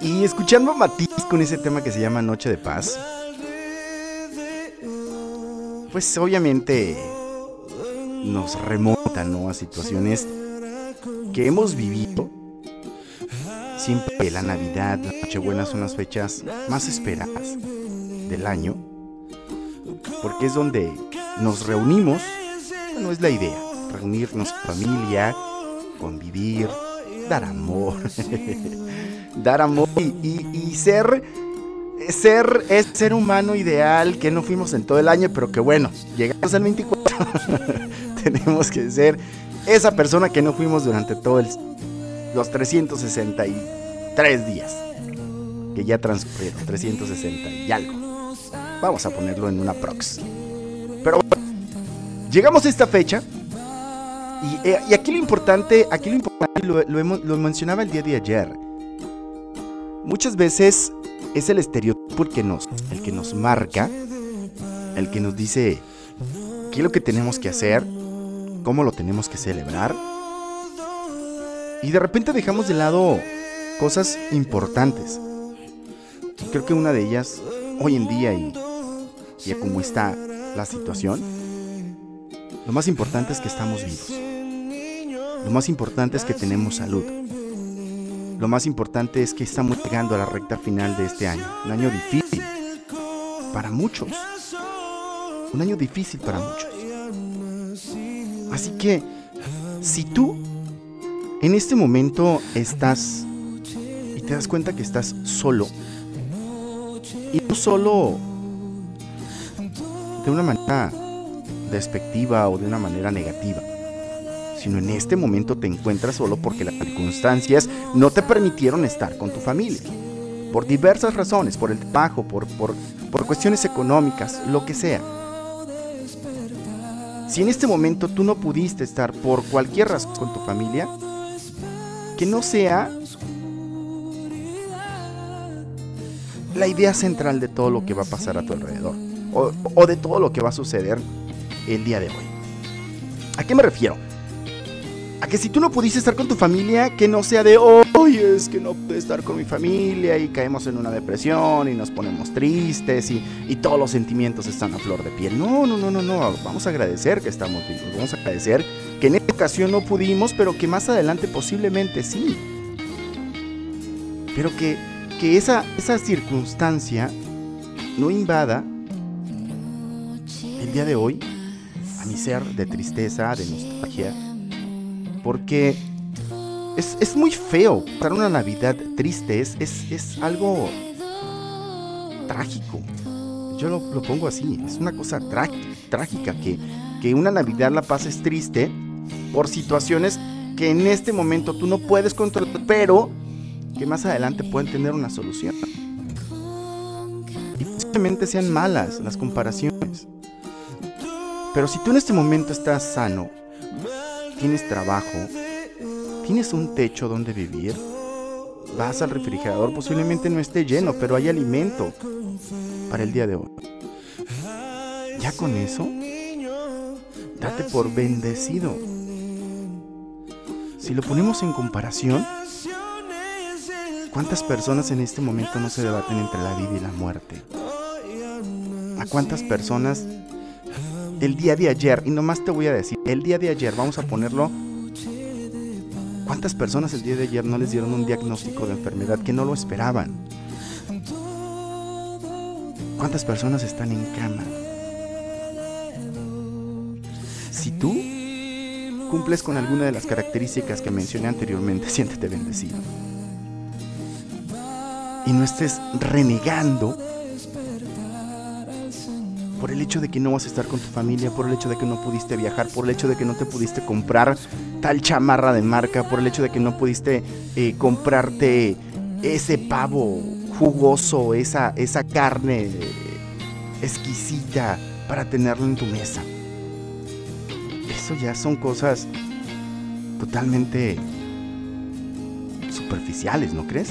Y escuchando a Matiz con ese tema que se llama Noche de Paz. Pues obviamente nos remonta a situaciones que hemos vivido. Siempre la Navidad, la Nochebuena son las fechas más esperadas del año. Porque es donde nos reunimos. No es la idea. Reunirnos familia, convivir, dar amor. dar amor y, y ser ser es ser humano ideal que no fuimos en todo el año, pero que bueno, llegamos al 24. Tenemos que ser esa persona que no fuimos durante todos los 363 días que ya transcurrieron, 360 y algo. Vamos a ponerlo en una prox. Pero bueno, llegamos a esta fecha y, eh, y aquí lo importante, aquí lo importante lo, lo, mencionaba el día de ayer. Muchas veces es el estereotipo el que nos, el que nos marca, el que nos dice qué es lo que tenemos que hacer, cómo lo tenemos que celebrar. Y de repente dejamos de lado cosas importantes. Creo que una de ellas, hoy en día y ya como está la situación, lo más importante es que estamos vivos. Lo más importante es que tenemos salud. Lo más importante es que estamos llegando a la recta final de este año. Un año difícil para muchos. Un año difícil para muchos. Así que, si tú en este momento estás y te das cuenta que estás solo, y no solo de una manera despectiva o de una manera negativa, sino en este momento te encuentras solo porque las circunstancias no te permitieron estar con tu familia. Por diversas razones, por el trabajo, por, por, por cuestiones económicas, lo que sea. Si en este momento tú no pudiste estar por cualquier razón con tu familia, que no sea la idea central de todo lo que va a pasar a tu alrededor, o, o de todo lo que va a suceder el día de hoy. ¿A qué me refiero? A que si tú no pudiste estar con tu familia, que no sea de, hoy es que no pude estar con mi familia y caemos en una depresión y nos ponemos tristes y, y, todos los sentimientos están a flor de piel. No, no, no, no, no. Vamos a agradecer que estamos vivos. Vamos a agradecer que en esta ocasión no pudimos, pero que más adelante posiblemente sí. Pero que, que esa, esa circunstancia no invada el día de hoy a mi ser de tristeza, de nostalgia porque es, es, muy feo pasar una Navidad triste, es, es, es algo trágico. Yo lo, lo, pongo así, es una cosa trágica que, que una Navidad la pases triste por situaciones que en este momento tú no puedes controlar, pero que más adelante pueden tener una solución. Y posiblemente sean malas las comparaciones. Pero si tú en este momento estás sano, tienes trabajo, tienes un techo donde vivir, vas al refrigerador, posiblemente no esté lleno, pero hay alimento para el día de hoy. Ya con eso, date por bendecido. Si lo ponemos en comparación, ¿cuántas personas en este momento no se debaten entre la vida y la muerte? ¿A cuántas personas el día de ayer, y nomás te voy a decir, el día de ayer, vamos a ponerlo, ¿cuántas personas el día de ayer no les dieron un diagnóstico de enfermedad que no lo esperaban? ¿Cuántas personas están en cama? Si tú cumples con alguna de las características que mencioné anteriormente, siéntete bendecido. Y no estés renegando por el hecho de que no vas a estar con tu familia, por el hecho de que no pudiste viajar, por el hecho de que no te pudiste comprar tal chamarra de marca, por el hecho de que no pudiste eh, comprarte ese pavo jugoso, esa, esa carne exquisita para tenerlo en tu mesa. Eso ya son cosas totalmente superficiales, ¿no crees?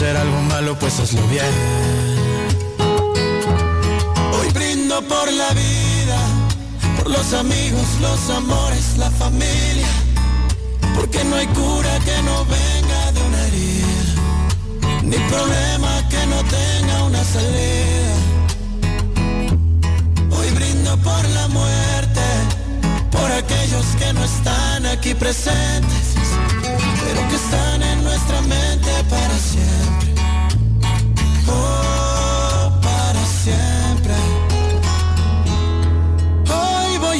Hacer algo malo, pues hazlo bien. Hoy brindo por la vida, por los amigos, los amores, la familia. Porque no hay cura que no venga de una herida, ni problema que no tenga una salida. Hoy brindo por la muerte, por aquellos que no están aquí presentes, pero que están en nuestra mente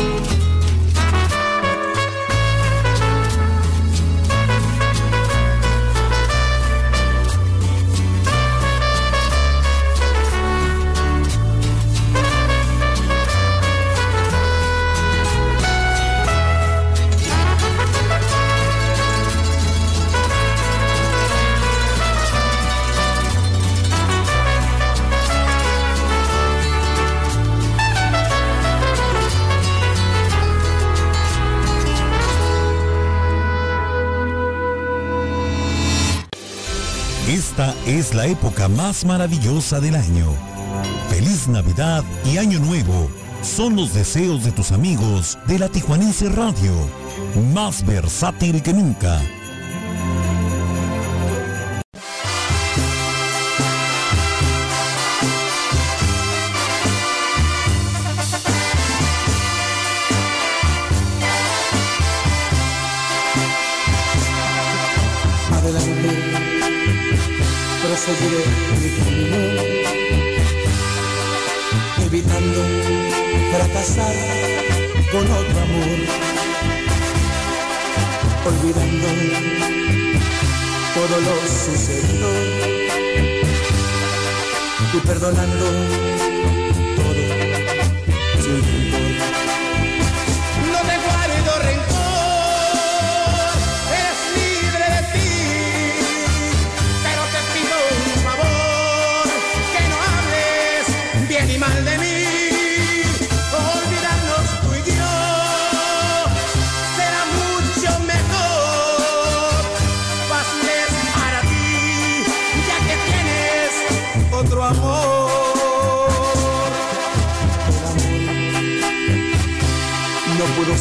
Esta es la época más maravillosa del año. Feliz Navidad y Año Nuevo son los deseos de tus amigos de la Tijuanense Radio, más versátil que nunca. Proseguiré mi camino, evitando fracasar con otro amor, olvidando todo lo sucedido y perdonando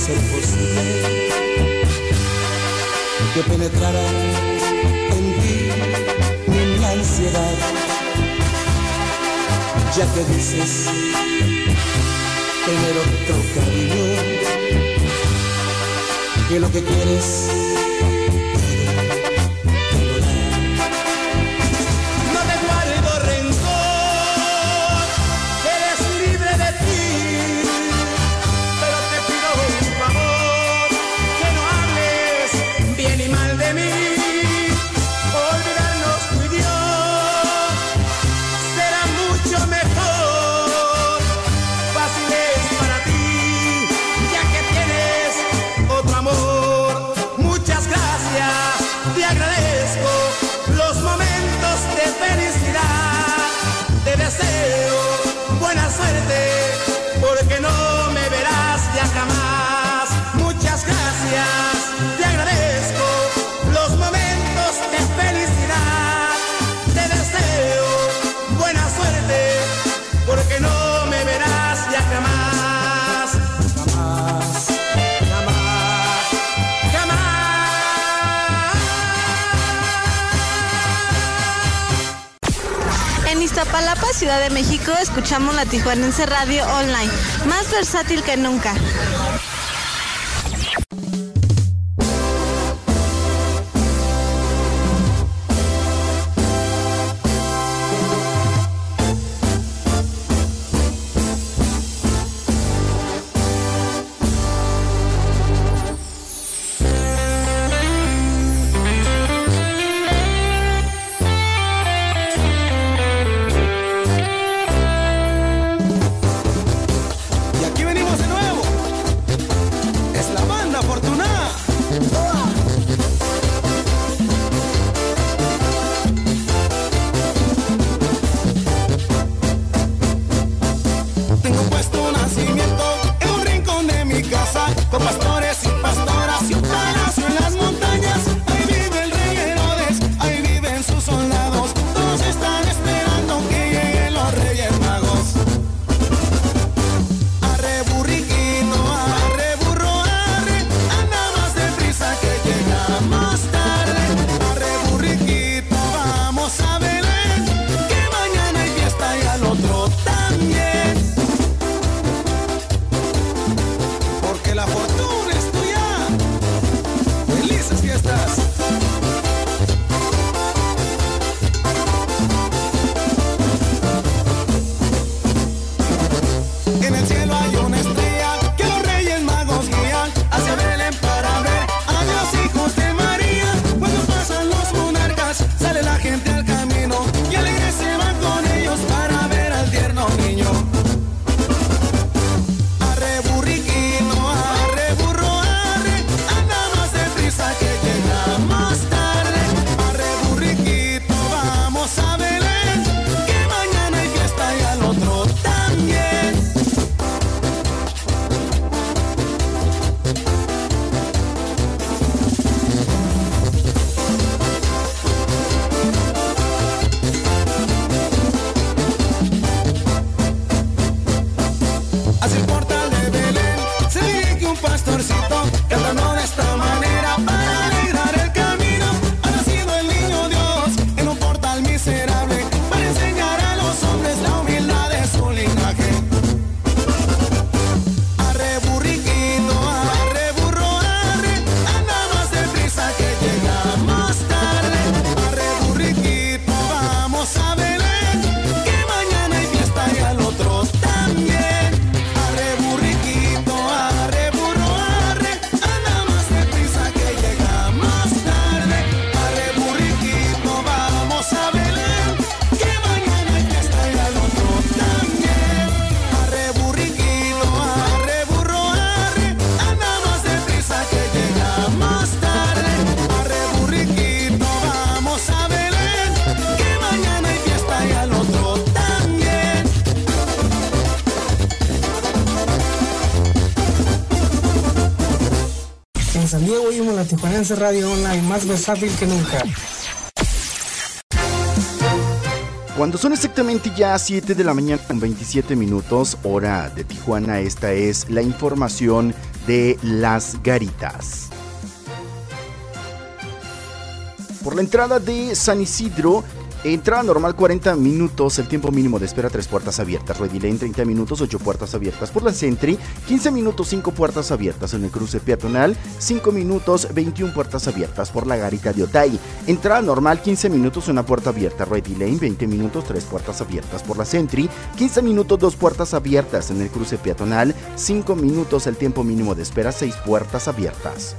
ser posible. Que penetrara en ti mi ansiedad, ya que dices tener otro cariño, que lo que quieres Iztapalapa, Ciudad de México, escuchamos la Tijuanense Radio Online, más versátil que nunca. Agencia Radio Online, más versátil que nunca. Cuando son exactamente ya 7 de la mañana con 27 minutos, hora de Tijuana, esta es la información de las garitas. Por la entrada de San Isidro, Entrada normal 40 minutos, el tiempo mínimo de espera 3 puertas abiertas, Red Delay en 30 minutos, 8 puertas abiertas por la Sentry, 15 minutos 5 puertas abiertas en el cruce peatonal, 5 minutos 21 puertas abiertas por la garita de Otay, entrada normal 15 minutos 1 puerta abierta, Red Delay 20 minutos 3 puertas abiertas por la Sentry, 15 minutos 2 puertas abiertas en el cruce peatonal, 5 minutos el tiempo mínimo de espera 6 puertas abiertas.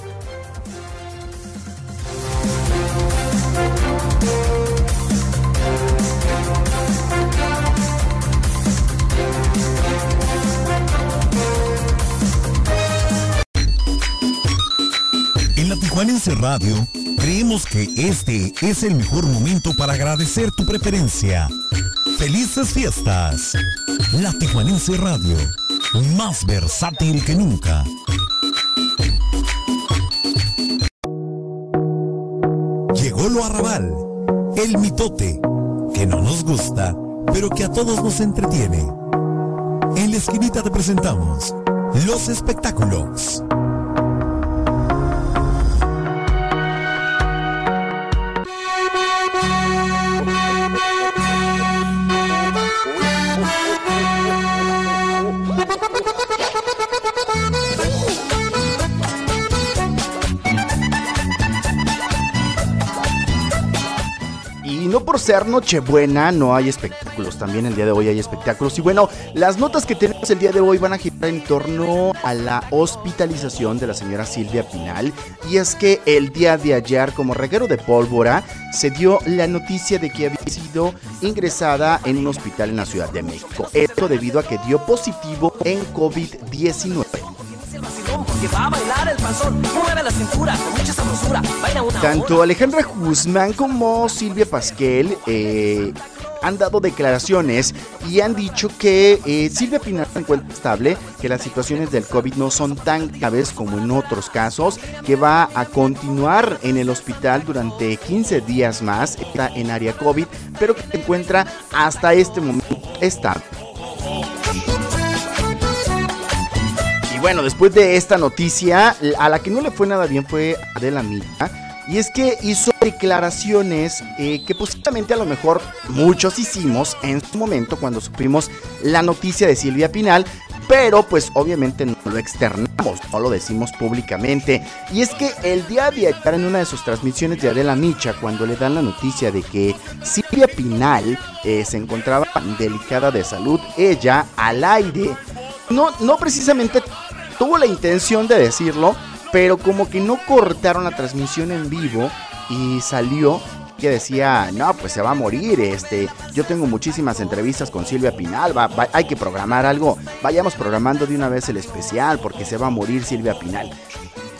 Radio, creemos que este es el mejor momento para agradecer tu preferencia. Felices fiestas. La Tijuanense Radio, más versátil que nunca. Llegó lo arrabal, el mitote, que no nos gusta, pero que a todos nos entretiene. En la esquinita te presentamos los espectáculos. No por ser Nochebuena no hay espectáculos, también el día de hoy hay espectáculos. Y bueno, las notas que tenemos el día de hoy van a girar en torno a la hospitalización de la señora Silvia Pinal. Y es que el día de ayer, como reguero de pólvora, se dio la noticia de que había sido ingresada en un hospital en la Ciudad de México. Esto debido a que dio positivo en COVID-19. Que va a bailar el panzón, mueve la cintura con mucha sabrosura, baila una Tanto Alejandra Guzmán como Silvia Pasquel eh, han dado declaraciones y han dicho que eh, Silvia Pinal se encuentra estable, que las situaciones del COVID no son tan graves como en otros casos, que va a continuar en el hospital durante 15 días más, está en área COVID, pero que se encuentra hasta este momento estable. Bueno, después de esta noticia, a la que no le fue nada bien fue Adela Micha. Y es que hizo declaraciones eh, que posiblemente a lo mejor muchos hicimos en su momento cuando supimos la noticia de Silvia Pinal, pero pues obviamente no lo externamos, no lo decimos públicamente. Y es que el día de ayer en una de sus transmisiones de Adela Micha, cuando le dan la noticia de que Silvia Pinal eh, se encontraba delicada de salud, ella al aire, no, no precisamente tuvo la intención de decirlo, pero como que no cortaron la transmisión en vivo y salió que decía, no, pues se va a morir, este, yo tengo muchísimas entrevistas con Silvia Pinal, va- va- hay que programar algo, vayamos programando de una vez el especial porque se va a morir Silvia Pinal.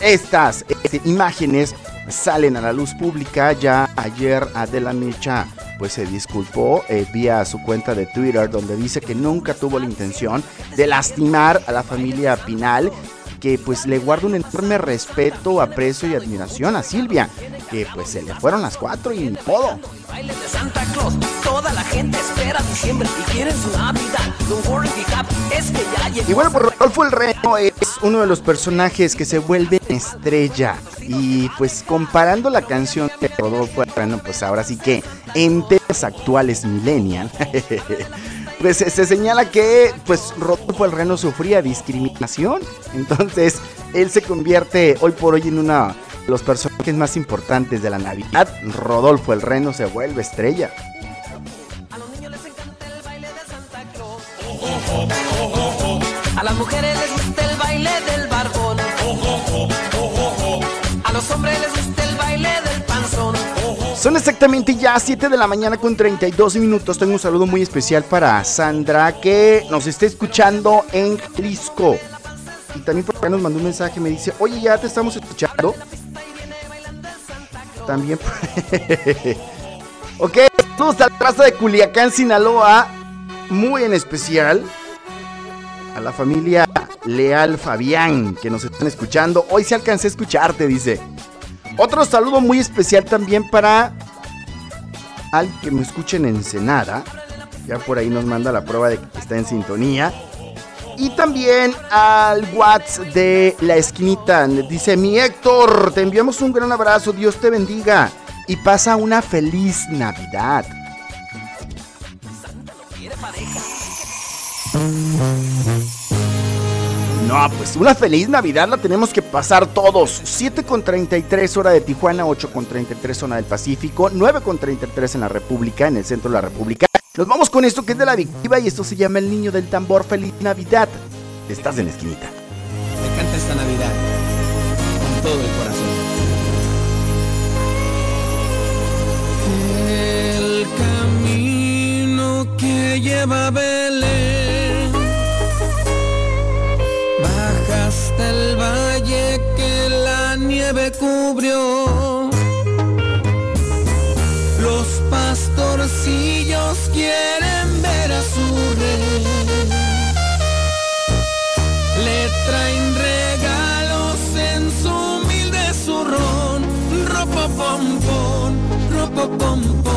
Estas este, imágenes salen a la luz pública, ya ayer Adela Micha pues se disculpó eh, vía su cuenta de Twitter donde dice que nunca tuvo la intención de lastimar a la familia Pinal que pues le guarda un enorme respeto, aprecio y admiración a Silvia, que pues se le fueron las cuatro y ni modo. baile de Santa Claus. Toda la gente espera diciembre y quiere su Navidad. Don't worry, be happy, es que ya llegó. Y bueno, pues Rodolfo el Reno es uno de los personajes que se vuelve estrella. Y pues comparando la canción de Rodolfo el Reno, pues ahora sí que en temas actuales millennial, pues se, se señala que pues Rodolfo el Reno sufría discriminación. Entonces, él se convierte hoy por hoy en uno de los personajes más importantes de la Navidad. Rodolfo el Reno se vuelve estrella. A las mujeres les gusta el baile del barbón. A los hombres les gusta Son exactamente ya 7 de la mañana con 32 minutos. Tengo un saludo muy especial para Sandra que nos está escuchando en Jalisco. Y también por acá nos mandó un mensaje, me dice, oye, ya te estamos escuchando. También. ok, saludos a la de Culiacán, Sinaloa. Muy en especial a la familia Leal Fabián que nos están escuchando. Hoy se alcancé a escucharte, dice. Otro saludo muy especial también para al que me escuchen en Ensenada. Ya por ahí nos manda la prueba de que está en sintonía. Y también al WhatsApp de la esquinita. Dice mi Héctor, te enviamos un gran abrazo. Dios te bendiga. Y pasa una feliz Navidad. No, pues una feliz Navidad la tenemos que pasar todos. 7 con 33 hora de Tijuana, 8 con 33 zona del Pacífico, 9 con 33 en la República, en el centro de la República. Nos vamos con esto que es de la victiva y esto se llama El Niño del Tambor. Feliz Navidad. Estás en la esquinita. Me canta esta Navidad con todo el corazón. El camino que lleva Belén hasta el valle que la nieve cubrió. Los pastorcillos quieren ver a su rey. Le traen regalos en su humilde zurrón, ropa pompón, ropa pompón.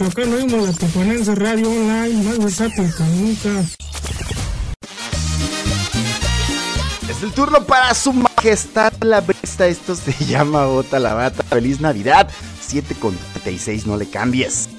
Michoacán oímos la Tijuanense Radio Online, más versátil que nunca. Es el turno para su majestad la besta. Esto se llama Bota la Bata. Feliz Navidad. 7 con 36, no le cambies.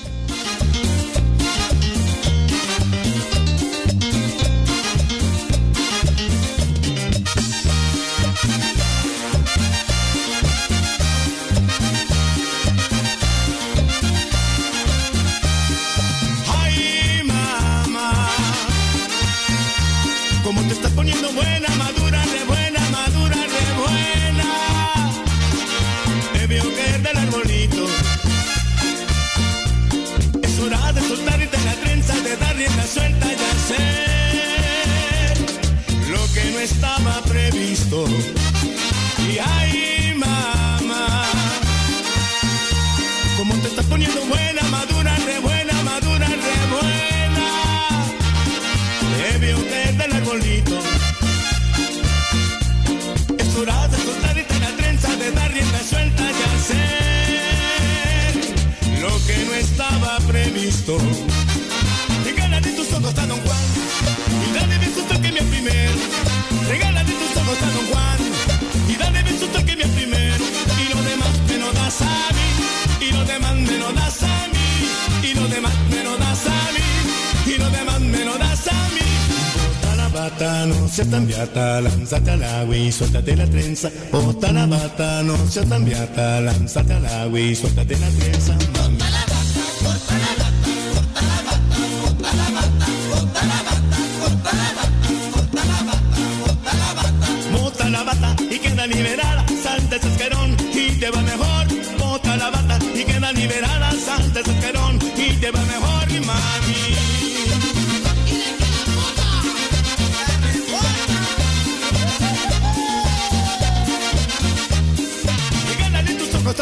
Previsto. Regálale tus ojos a Don Juan y dale besos que me primero. Regálale tus ojos a Don Juan y dale besos que me primero. Y lo demás me lo das a mí. Y lo demás me lo das a mí. Y lo demás me lo das a mí. Y lo demás me lo das a mí. Bota la bata, no seas tan beata, lánzate al agua y suéltate la trenza. Bota la bata, no seas tan beata, lánzate al agua y suéltate la trenza.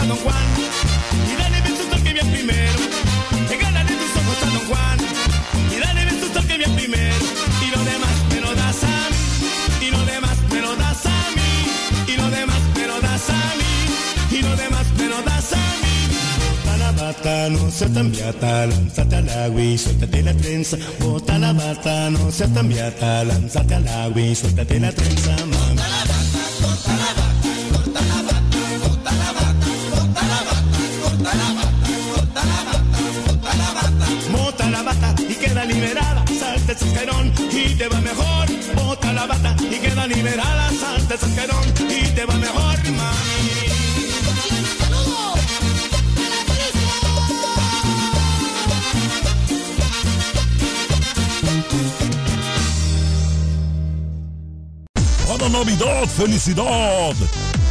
Y dale besos al que viene primero. Regálale tus ojos a Don Juan y dale besos al que primero. Y lo demás me lo das a mí. Y lo demás me lo das a mí. Y lo demás me lo das a mí. Y lo demás me lo das a mí. Bota la bata, no seas tan beata, lánzate al agua y suéltate la trenza. Bota la bata, no seas tan beata, lánzate al agua y suéltate la trenza, Y te va mejor, mami. Para Navidad, felicidad.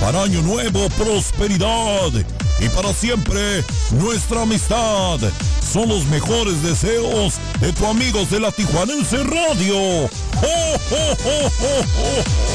Para Año Nuevo, prosperidad. Y para siempre, nuestra amistad. Son los mejores deseos de tu amigos de la Tijuanense Radio. ¡Oh, oh, oh, oh, oh, oh!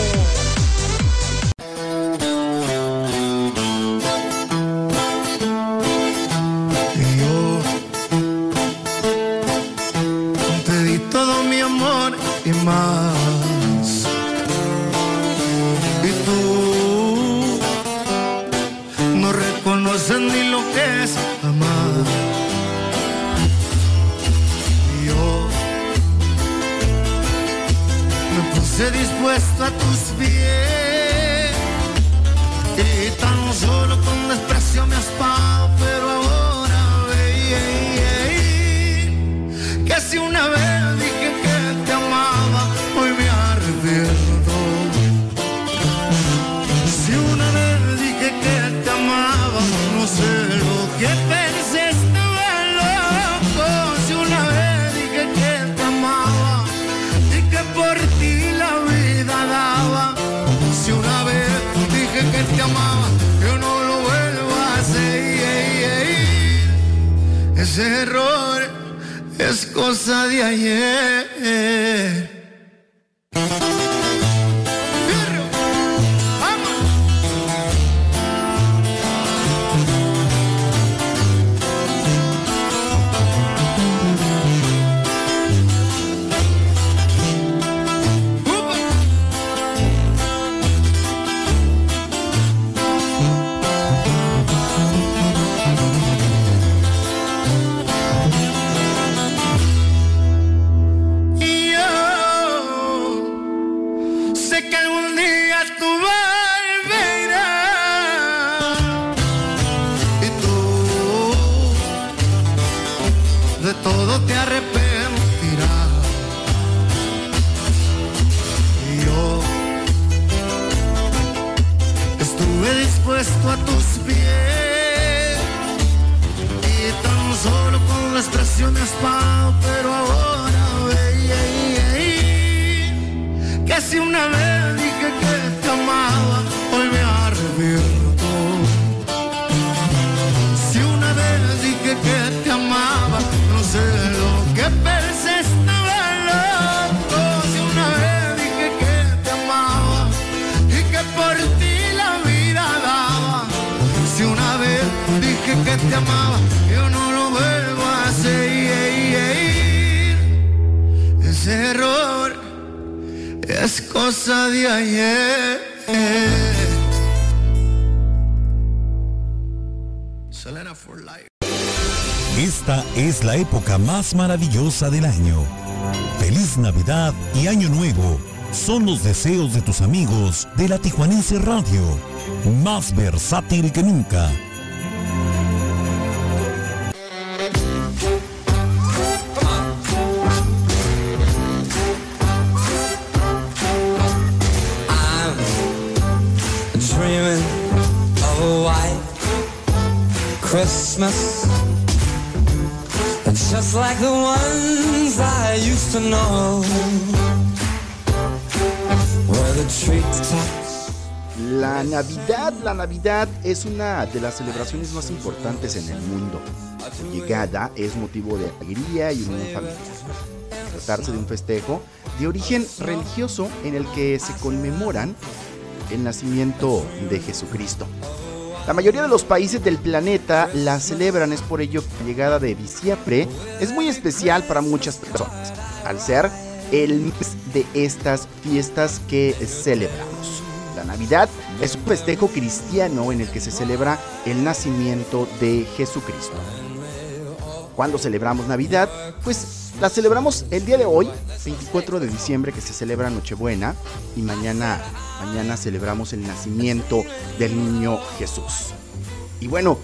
Maravillosa del año. Feliz Navidad y Año Nuevo son los deseos de tus amigos de la Tijuanense Radio, más versátil que nunca. Navidad, la Navidad es una de las celebraciones más importantes en el mundo. Su llegada es motivo de alegría y unión familiar. Tratarse de un festejo de origen religioso en el que se conmemoran el nacimiento de Jesucristo. La mayoría de los países del planeta la celebran, es por ello que la llegada de diciembre es muy especial para muchas personas, al ser el mes de estas fiestas que celebramos. La Navidad es un festejo cristiano en el que se celebra el nacimiento de Jesucristo. Cuando celebramos Navidad, pues la celebramos el día de hoy, 24 de diciembre, que se celebra Nochebuena, y mañana, mañana celebramos el nacimiento del niño Jesús. Y bueno,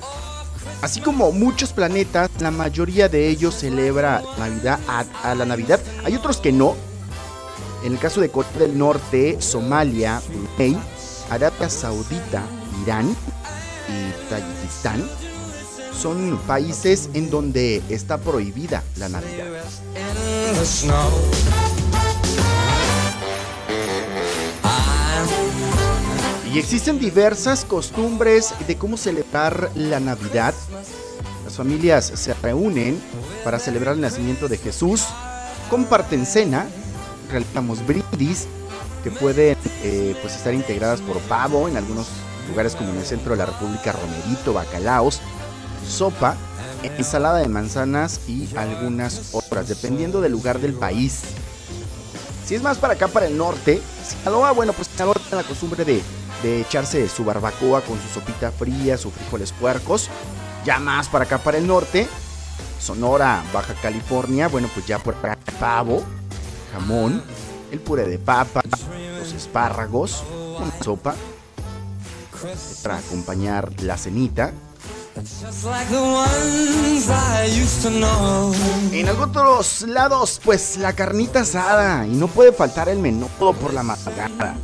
Así como muchos planetas, la mayoría de ellos celebra Navidad a, a la Navidad. Hay otros que no. En el caso de Corea del Norte, Somalia, Brunei, Arabia Saudita, Irán y Tayikistán son países en donde está prohibida la Navidad. Y existen diversas costumbres de cómo celebrar la Navidad. Las familias se reúnen para celebrar el nacimiento de Jesús, comparten cena, realizamos brindis que pueden eh, pues estar integradas por pavo en algunos lugares como en el centro de la República, romerito, bacalaos, sopa, ensalada de manzanas y algunas otras, dependiendo del lugar del país. Si es más para acá, para el norte, Sinaloa, bueno, pues Sinaloa tiene la costumbre de, de echarse su barbacoa con su sopita fría, sus frijoles puercos. Ya más para acá, para el norte, Sonora, Baja California, bueno, pues ya por acá, pavo, jamón, el puré de papa, los espárragos, una sopa para acompañar la cenita. En algunos lados, pues la carnita asada y no puede faltar el menudo por la madrugada.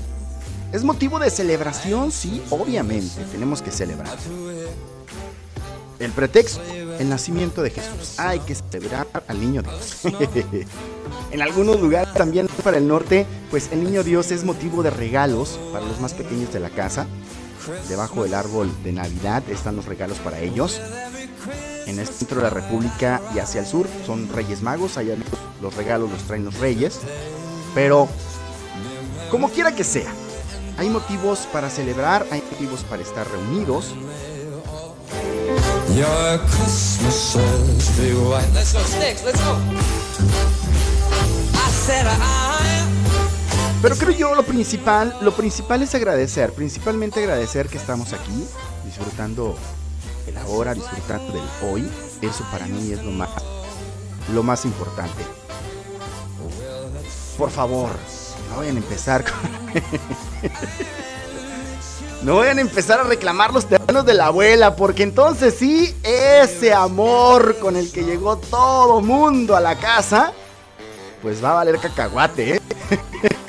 Es motivo de celebración, sí, obviamente, tenemos que celebrar. El pretexto, el nacimiento de Jesús. Hay que celebrar al niño Dios. en algunos lugares también para el norte, pues el niño Dios es motivo de regalos para los más pequeños de la casa. Debajo del árbol de Navidad están los regalos para ellos. En el centro de la República y hacia el sur son Reyes Magos. Allá los regalos los traen los Reyes. Pero, como quiera que sea, hay motivos para celebrar, hay motivos para estar reunidos. Your Christmases be white. Let's go, Sticks, let's go. I said I. Pero creo yo lo principal, lo principal es agradecer, principalmente agradecer que estamos aquí, disfrutando el ahora, disfrutando del hoy. Eso para mí es lo más, lo más importante. Por favor, no vayan a empezar con... No vayan a empezar a reclamar los terrenos de la abuela, porque entonces sí, ese amor con el que llegó todo mundo a la casa, pues va a valer cacahuate, ¿eh?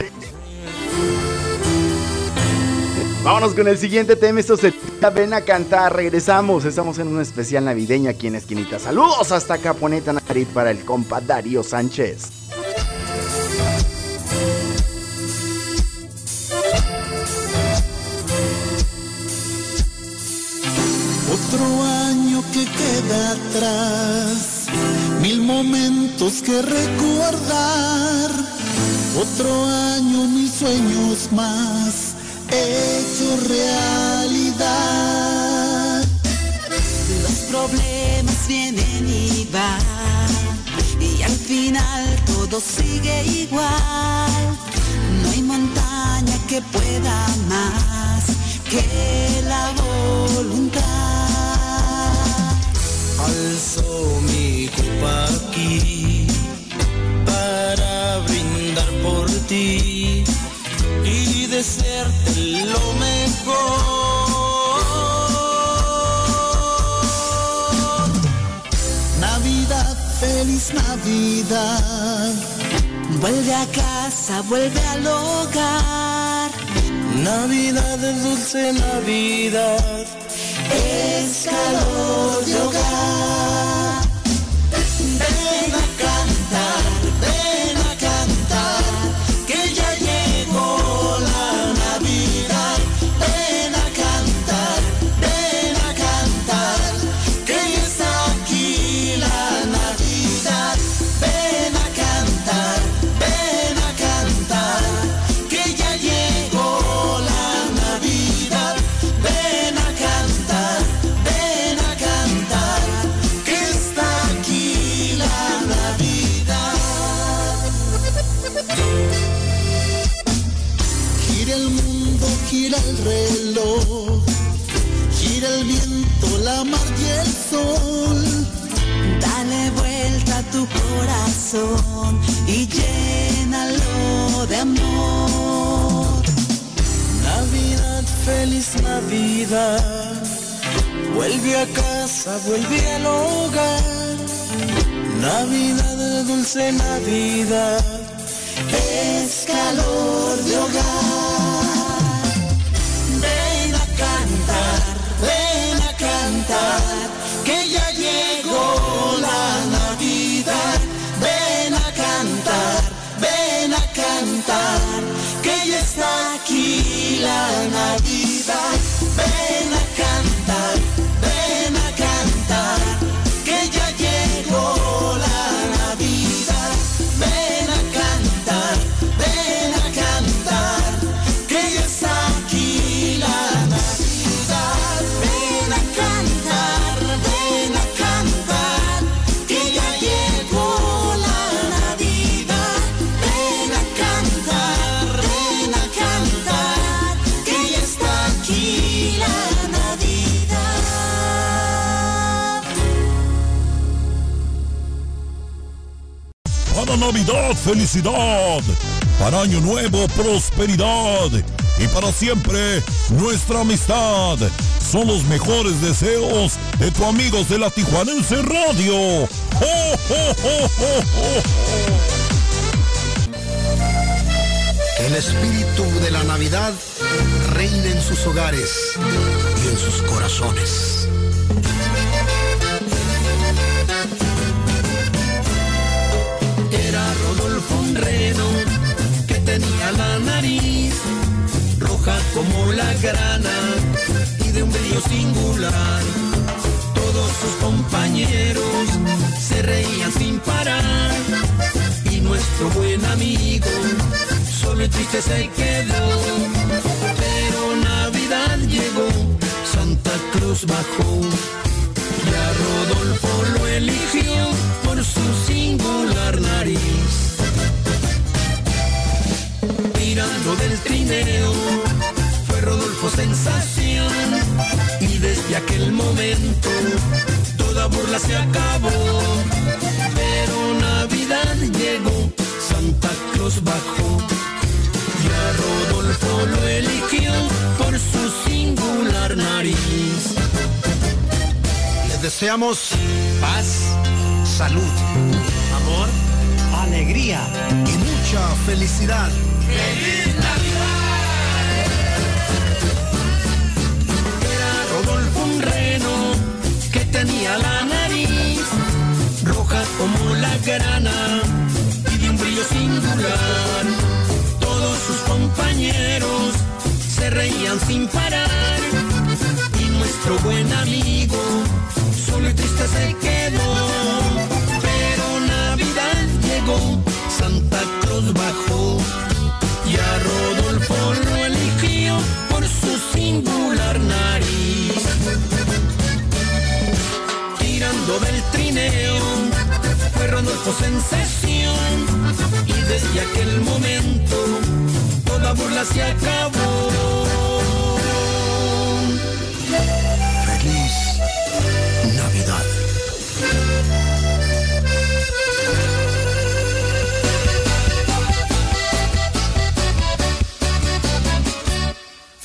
Vámonos con el siguiente tema, esto se ven a cantar, regresamos, estamos en una especial navideña aquí en Esquinita. Saludos hasta Caponeta Narit para el compa Darío Sánchez. Queda atrás, mil momentos que recordar. Otro año, mil sueños más, hechos realidad. Los problemas vienen y van, y al final todo sigue igual. No hay montaña que pueda más que la voluntad. Alzo mi copa aquí para brindar por ti y desearte lo mejor. Navidad, feliz Navidad. Vuelve a casa, vuelve al hogar. Navidad es dulce Navidad. Es calor de hogar. Tu corazón y llénalo de amor. Navidad, feliz Navidad. Vuelve a casa, vuelve al hogar. Navidad dulce Navidad. Es calor de hogar. Ven a cantar, ven a cantar. Aquí la Navidad. Ven Navidad, felicidad. Para Año Nuevo, prosperidad. Y para siempre, nuestra amistad. Son los mejores deseos de tu amigos de la Tijuanense Radio. El espíritu de la Navidad reine en sus hogares y en sus corazones. Tenía la nariz roja como la grana y de un brillo singular. Todos sus compañeros se reían sin parar y nuestro buen amigo solo y triste se quedó. Pero Navidad llegó, Santa Cruz bajó y a Rodolfo lo eligió por su singular nariz. Tirando del trineo, fue Rodolfo sensación y desde aquel momento toda burla se acabó. Pero Navidad llegó, Santa Claus bajó y a Rodolfo lo eligió por su singular nariz. Les deseamos paz, salud, amor, y mucha felicidad. ¡Feliz Navidad! Era Rodolfo un reno que tenía la nariz roja como la grana y de un brillo singular. Todos sus compañeros se reían sin parar y nuestro buen amigo solo y triste se quedó. Santa Cruz bajó y a Rodolfo lo eligió por su singular nariz. Tirando del trineo fue Rodolfo sensación y desde aquel momento toda burla se acabó.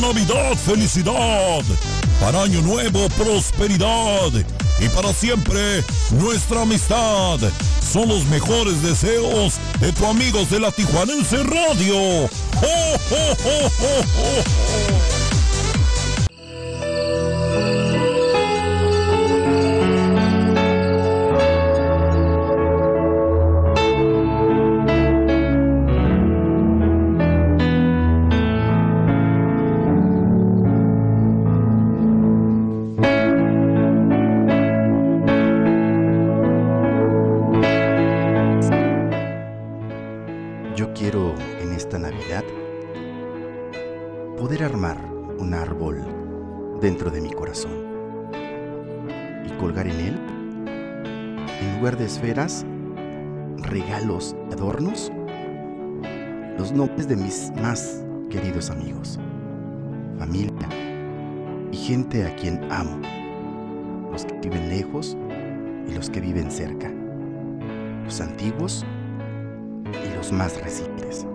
Navidad, felicidad. Para Año Nuevo, prosperidad. Y para siempre, nuestra amistad. Son los mejores deseos de tu amigos de la Tijuanense Radio. ¡Oh, oh, oh, de mis más queridos amigos, familia y gente a quien amo, los que viven lejos y los que viven cerca, los antiguos y los más recientes.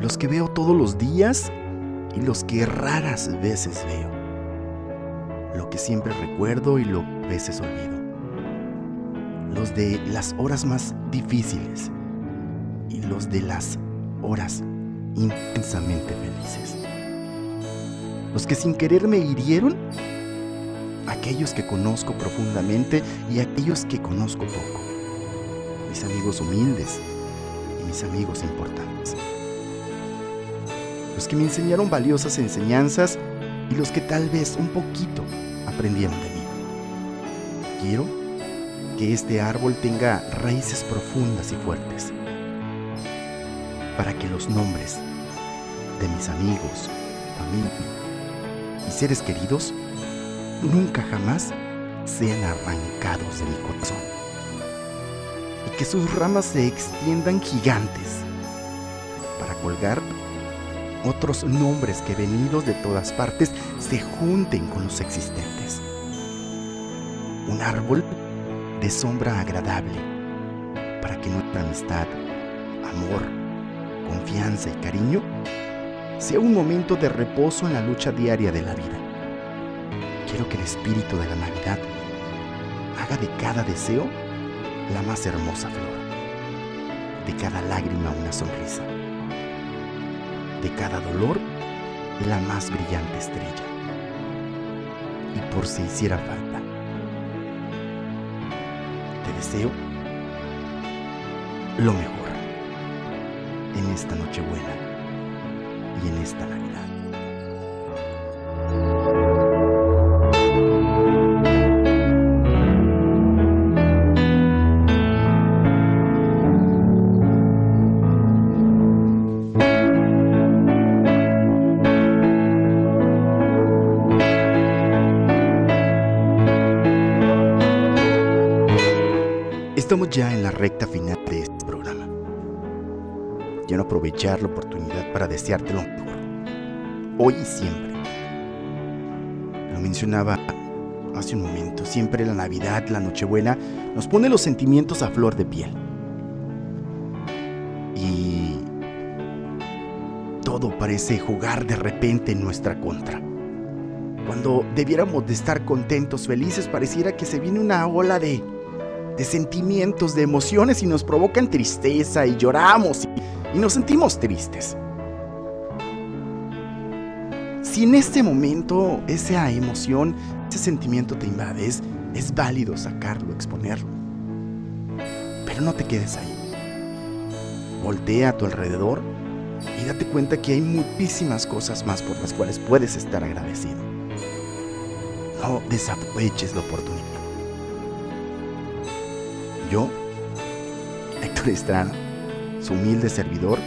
Los que veo todos los días y los que raras veces veo. Lo que siempre recuerdo y lo que veces olvido. Los de las horas más difíciles y los de las horas intensamente felices. Los que sin querer me hirieron, aquellos que conozco profundamente y aquellos que conozco poco mis amigos humildes y mis amigos importantes. Los que me enseñaron valiosas enseñanzas y los que tal vez un poquito aprendieron de mí. Quiero que este árbol tenga raíces profundas y fuertes para que los nombres de mis amigos, familia y seres queridos nunca jamás sean arrancados de mi corazón y que sus ramas se extiendan gigantes para colgar otros nombres que venidos de todas partes se junten con los existentes. Un árbol de sombra agradable para que nuestra amistad, amor, confianza y cariño sea un momento de reposo en la lucha diaria de la vida. Quiero que el espíritu de la Navidad haga de cada deseo la más hermosa flor, de cada lágrima una sonrisa, de cada dolor la más brillante estrella. Y por si hiciera falta, te deseo lo mejor en esta Nochebuena y en esta Navidad. Para desearte lo mejor. Hoy y siempre. Lo mencionaba hace un momento. Siempre la Navidad, la Nochebuena, nos pone los sentimientos a flor de piel. Y todo parece jugar de repente en nuestra contra. Cuando debiéramos de estar contentos, felices, pareciera que se viene una ola de, de sentimientos, de emociones y nos provocan tristeza y lloramos y, y nos sentimos tristes. Si en este momento esa emoción, ese sentimiento te invade, es, es válido sacarlo, exponerlo. Pero no te quedes ahí. Voltea a tu alrededor y date cuenta que hay muchísimas cosas más por las cuales puedes estar agradecido. No desaproveches la oportunidad. Yo, Héctor Estrada, su humilde servidor,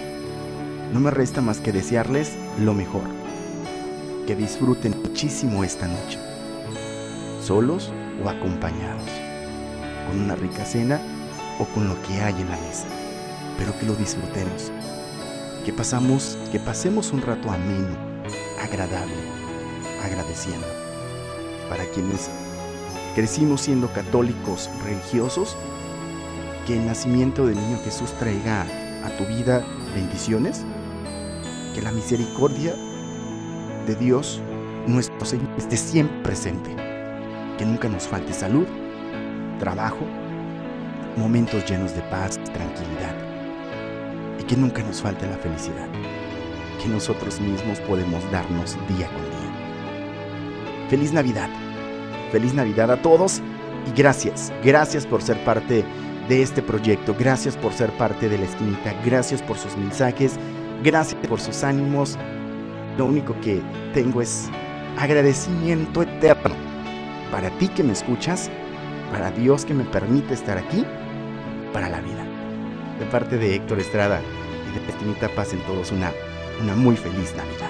no me resta más que desearles lo mejor. Que disfruten muchísimo esta noche, solos o acompañados, con una rica cena o con lo que hay en la mesa, pero que lo disfrutemos, que pasamos, que pasemos un rato ameno, agradable, agradeciendo. Para quienes crecimos siendo católicos religiosos, que el nacimiento del niño Jesús traiga a tu vida bendiciones, que la misericordia de Dios, nuestro Señor, esté siempre presente, que nunca nos falte salud, trabajo, momentos llenos de paz, tranquilidad, y que nunca nos falte la felicidad, que nosotros mismos podemos darnos día con día. Feliz Navidad, feliz Navidad a todos y gracias, gracias por ser parte de este proyecto, gracias por ser parte de la esquinita, gracias por sus mensajes, gracias por sus ánimos. Lo único que tengo es agradecimiento eterno para ti que me escuchas, para Dios que me permite estar aquí, para la vida. De parte de Héctor Estrada y de la esquinita pasen todos una, una muy feliz Navidad.